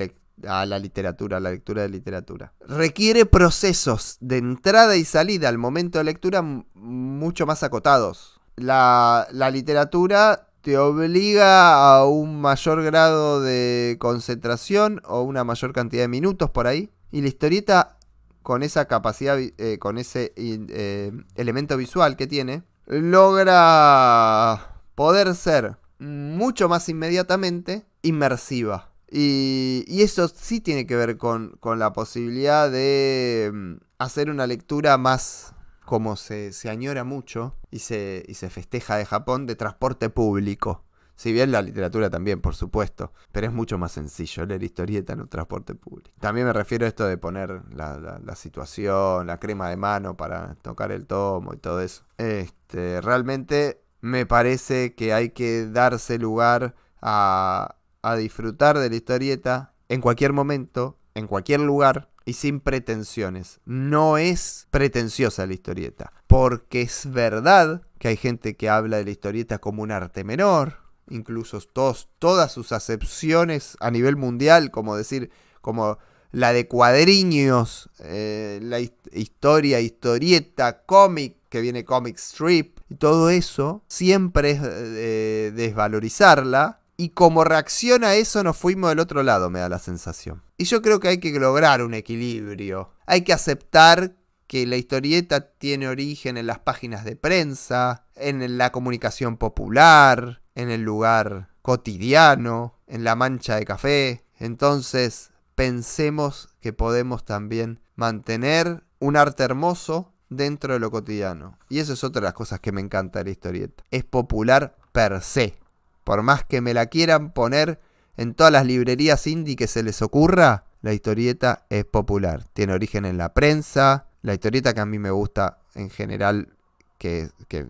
a la literatura, a la lectura de literatura. Requiere procesos de entrada y salida al momento de lectura mucho más acotados. La, la literatura te obliga a un mayor grado de concentración o una mayor cantidad de minutos por ahí. Y la historieta, con esa capacidad, eh, con ese eh, elemento visual que tiene, logra poder ser mucho más inmediatamente inmersiva. Y, eso sí tiene que ver con, la posibilidad de mm, hacer una lectura más, como se, se añora mucho y se, y se festeja de Japón, de transporte público. Si bien la literatura también, por supuesto, pero es mucho más sencillo leer historieta en un transporte público. También me refiero a esto de poner la, situación, la crema de mano para tocar el tomo y todo eso. Este, realmente me parece que hay que darse lugar a, a disfrutar de la historieta en cualquier momento, en cualquier lugar y sin pretensiones. No es pretenciosa la historieta, porque es verdad que hay gente que habla de la historieta como un arte menor, incluso todos, todas sus acepciones a nivel mundial, como decir, como la de cuadriños, eh, la historia, historieta, cómic, que viene comic strip, y todo eso, siempre es eh, desvalorizarla. Y como reacción a eso nos fuimos del otro lado, me da la sensación. Y yo creo que hay que lograr un equilibrio. Hay que aceptar que la historieta tiene origen en las páginas de prensa, en la comunicación popular, en el lugar cotidiano, en la mancha de café. Entonces pensemos que podemos también mantener un arte hermoso dentro de lo cotidiano. Y eso es otra de las cosas que me encanta de la historieta. Es popular per se. Por más que me la quieran poner en todas las librerías indie que se les ocurra, la historieta es popular. Tiene origen en la prensa. La historieta que a mí me gusta en general que,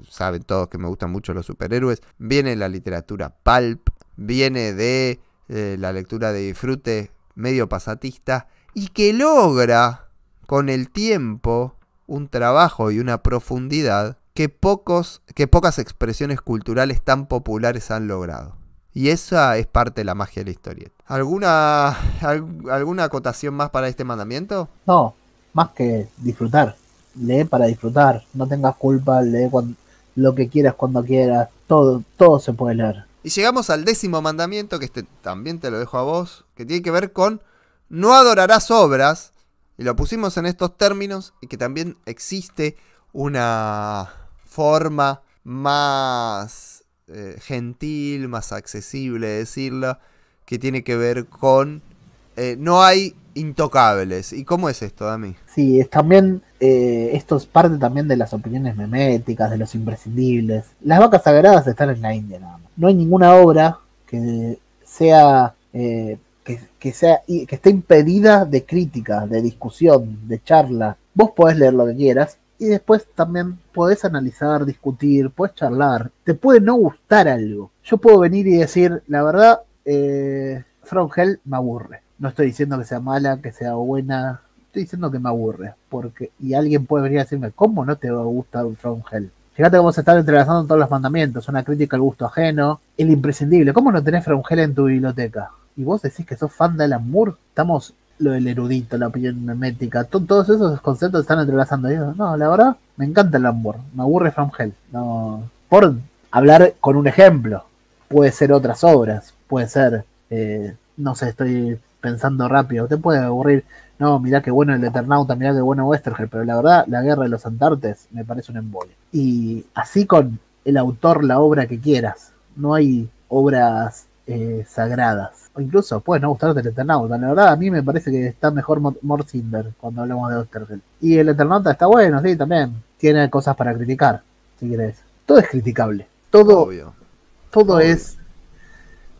saben todos que me gustan mucho los superhéroes, viene de la literatura pulp, viene de eh, la lectura de disfrute medio pasatista y que logra con el tiempo un trabajo y una profundidad que, pocos, que pocas expresiones culturales tan populares han logrado. Y esa es parte de la magia de la historieta. ¿Alguna, ¿Alguna acotación más para este mandamiento? No, más que disfrutar lee para disfrutar, no tengas culpa, lee cuando, lo que quieras cuando quieras, todo, todo se puede leer. Y llegamos al décimo mandamiento, que este también te lo dejo a vos, que tiene que ver con no adorarás obras, y lo pusimos en estos términos, y que también existe una forma más eh, gentil, más accesible de decirlo, que tiene que ver con eh, no hay intocables. ¿Y cómo es esto, Dami? Sí, es también, eh, esto es parte también de las opiniones meméticas, de los imprescindibles. Las vacas sagradas están en la India nada más. No hay ninguna obra que sea, que, que sea, que esté impedida de crítica, de discusión, de charla. Vos podés leer lo que quieras, y después también podés analizar, discutir, podés charlar. Te puede no gustar algo. Yo puedo venir y decir, la verdad, eh, From Hell me aburre. No estoy diciendo que sea mala, que sea buena. Estoy diciendo que me aburre. Porque, y alguien puede venir a decirme, ¿cómo no te gusta From Hell? Fíjate cómo se están entrelazando todos los mandamientos. Una crítica al gusto ajeno. El imprescindible. ¿Cómo no tenés From Hell en tu biblioteca? Y vos decís que sos fan de Alan Moore. Estamos lo del erudito, la opinión memética, todos esos conceptos están entrelazando. Y no, la verdad, me encanta el Alan Me aburre From Hell. No, por hablar con un ejemplo. Puede ser otras obras. Puede ser, eh, no sé, estoy pensando rápido, te puede aburrir, no, mirá qué bueno el Eternauta, mirá qué bueno Westergel, pero la verdad, la guerra de los Antartes me parece un embole. Y así con el autor, la obra que quieras, no hay obras eh, sagradas. O incluso puede no gustarte el Eternauta, la verdad, a mí me parece que está mejor Morcinder cuando hablamos de Westergel. Y el Eternauta está bueno, sí, también, tiene cosas para criticar, si querés. Todo es criticable, todo, todo es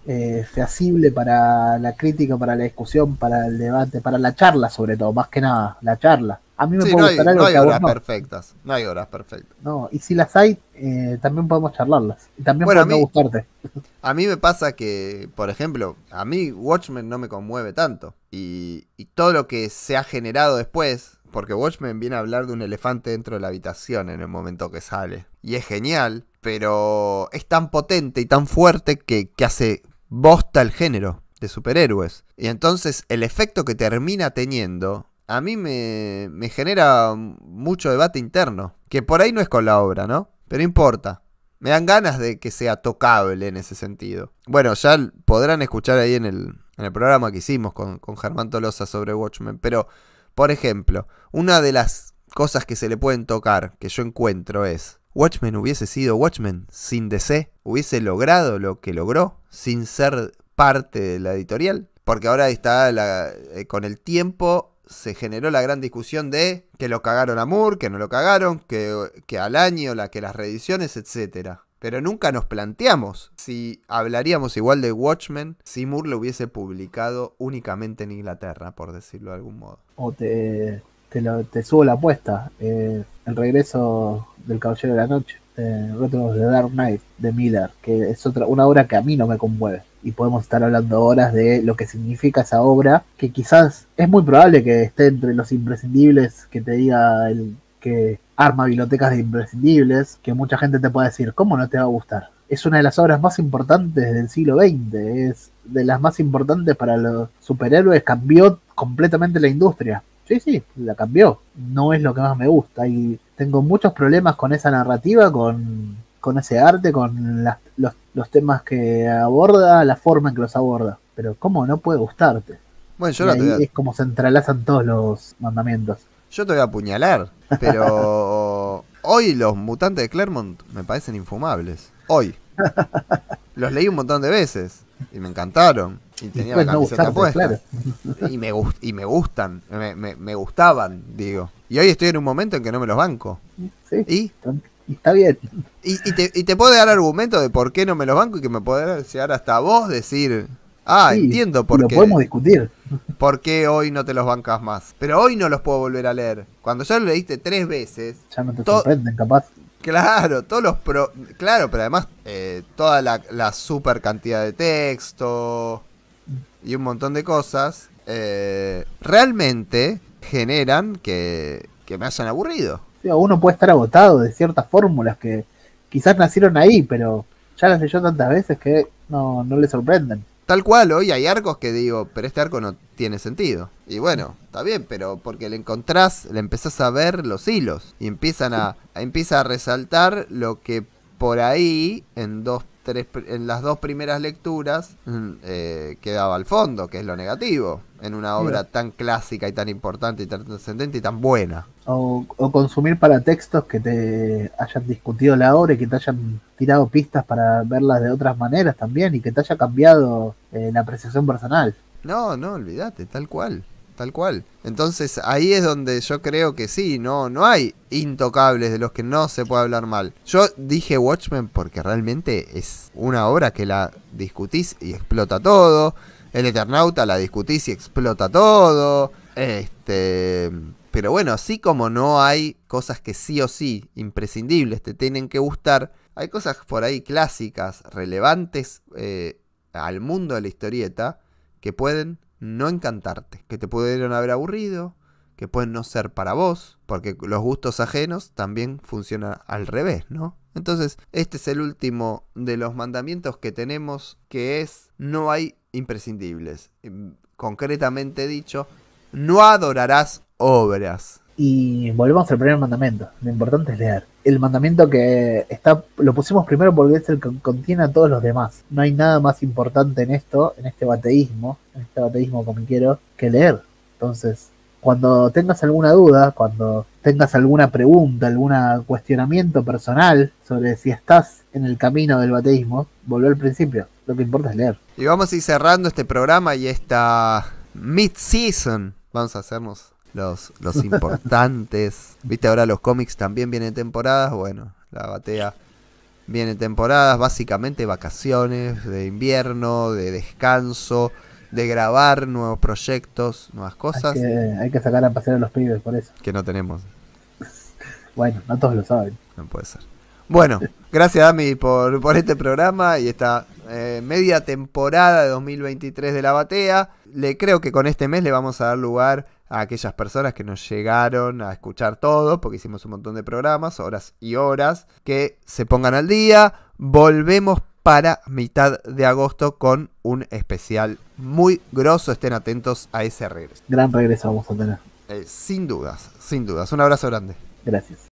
eh, feasible para la crítica, para la discusión, para el debate, para la charla sobre todo, más que nada, la charla. A mí me puede gustar algo no hay horas perfectas, no hay horas perfectas. No, y si las hay, eh, también podemos charlarlas. Y también bueno, puede gustarte. A mí me pasa que, por ejemplo, a mí Watchmen no me conmueve tanto. Y, y todo lo que se ha generado después, porque Watchmen viene a hablar de un elefante dentro de la habitación en el momento que sale. Y es genial, pero es tan potente y tan fuerte que, que hace bosta el género de superhéroes. Y entonces el efecto que termina teniendo a mí me, me, genera mucho debate interno. Que por ahí no es con la obra, ¿no? Pero importa. Me dan ganas de que sea tocable en ese sentido. Bueno, ya podrán escuchar ahí en el, en el programa que hicimos con, con Germán Tolosa sobre Watchmen. Pero, por ejemplo, una de las cosas que se le pueden tocar que yo encuentro es Watchmen hubiese sido Watchmen sin DC, hubiese logrado lo que logró sin ser parte de la editorial. Porque ahora está eh, con el tiempo se generó la gran discusión de que lo cagaron a Moore, que no lo cagaron, que, que al año, la, que las reediciones, etc. Pero nunca nos planteamos si hablaríamos igual de Watchmen si Moore lo hubiese publicado únicamente en Inglaterra, por decirlo de algún modo. O te, te, subo la apuesta. Eh, el regreso del Caballero de la Noche, de Retro de Dark Knight, de Miller, que es otra, una obra que a mí no me conmueve. Y podemos estar hablando horas de lo que significa esa obra, que quizás es muy probable que esté entre los imprescindibles, que te diga el que arma bibliotecas de imprescindibles, que mucha gente te puede decir, ¿cómo no te va a gustar? Es una de las obras más importantes del siglo XX, es de las más importantes para los superhéroes, cambió completamente la industria. Sí, sí, la cambió. No es lo que más me gusta. Y tengo muchos problemas con esa narrativa, con, ese arte, con los, temas que aborda, la forma en que los aborda. Pero ¿cómo no puede gustarte? Bueno, yo Es como se entrelazan todos los mandamientos. Yo te voy a apuñalar, pero hoy los mutantes de Claremont me parecen infumables. Hoy. Los leí un montón de veces y me encantaron. Y tenía la camiseta puesta. Y, me, y me gustan, me, gustaban, digo. Y hoy estoy en un momento en que no me los banco. ¿Y? Está bien. Y, te, y te puedo dar argumento de por qué no me los banco y que me puede llegar hasta vos decir, ah, entiendo por lo qué. podemos discutir. ¿Por qué hoy no te los bancas más? Pero hoy no los puedo volver a leer. Cuando ya lo leíste tres veces. Ya no te sorprenden, capaz. Claro, todos los pro... Claro, pero además eh, toda la, la, super cantidad de texto y un montón de cosas eh, realmente generan que, que, me hayan aburrido. Uno puede estar agotado de ciertas fórmulas que quizás nacieron ahí, pero ya las leyó tantas veces que no, no le sorprenden. Tal cual, hoy hay arcos que digo, pero este arco no tiene sentido. Y bueno, está bien, pero porque le encontrás, le empezás a ver los hilos y empiezan a, empieza a resaltar lo que por ahí en dos tres, en las dos primeras lecturas mm, eh, quedaba al fondo, que es lo negativo, en una obra tan clásica y tan importante y tan trascendente y tan buena. O, consumir para textos que te hayan discutido la obra y que te hayan tirado pistas para verlas de otras maneras también y que te haya cambiado eh, la apreciación personal. No, no, olvídate, tal cual tal cual. Entonces ahí es donde yo creo que sí, no, no hay intocables de los que no se puede hablar mal. Yo dije Watchmen porque realmente es una obra que la discutís y explota todo. El Eternauta la discutís y explota todo. Este. Pero bueno, así como no hay cosas que sí o sí imprescindibles te tienen que gustar, hay cosas por ahí clásicas, relevantes eh, al mundo de la historieta, que pueden no encantarte, que te pudieron haber aburrido, que pueden no ser para vos, porque los gustos ajenos también funcionan al revés, ¿no? Entonces, este es el último de los mandamientos que tenemos, que es no hay imprescindibles. Concretamente dicho, no adorarás obras. Y volvemos al primer mandamiento. Lo importante es leer. El mandamiento que está, lo pusimos primero porque es el que contiene a todos los demás. No hay nada más importante en esto, en este bateísmo, en este bateísmo quiero, que leer. Entonces, cuando tengas alguna duda, cuando tengas alguna pregunta, algún cuestionamiento personal sobre si estás en el camino del bateísmo, volver al principio. Lo que importa es leer. Y vamos a ir cerrando este programa y esta mid-season. Vamos a hacernos los, los importantes. Viste, ahora los cómics también vienen temporadas. Bueno, la batea viene temporadas, básicamente vacaciones de invierno, de descanso, de grabar nuevos proyectos, nuevas cosas. Hay que, sacar a pasear a los pibes por eso. Que no tenemos. bueno, no todos lo saben. No puede ser. Bueno, gracias Dami por, por este programa y esta eh, media temporada de 2023 de la batea. Le creo que con este mes le vamos a dar lugar a aquellas personas que nos llegaron a escuchar todo, porque hicimos un montón de programas, horas y horas, que se pongan al día. Volvemos para mitad de agosto con un especial muy grosso. Estén atentos a ese regreso. Gran regreso vamos a tener. Eh, sin dudas, sin dudas. Un abrazo grande. Gracias.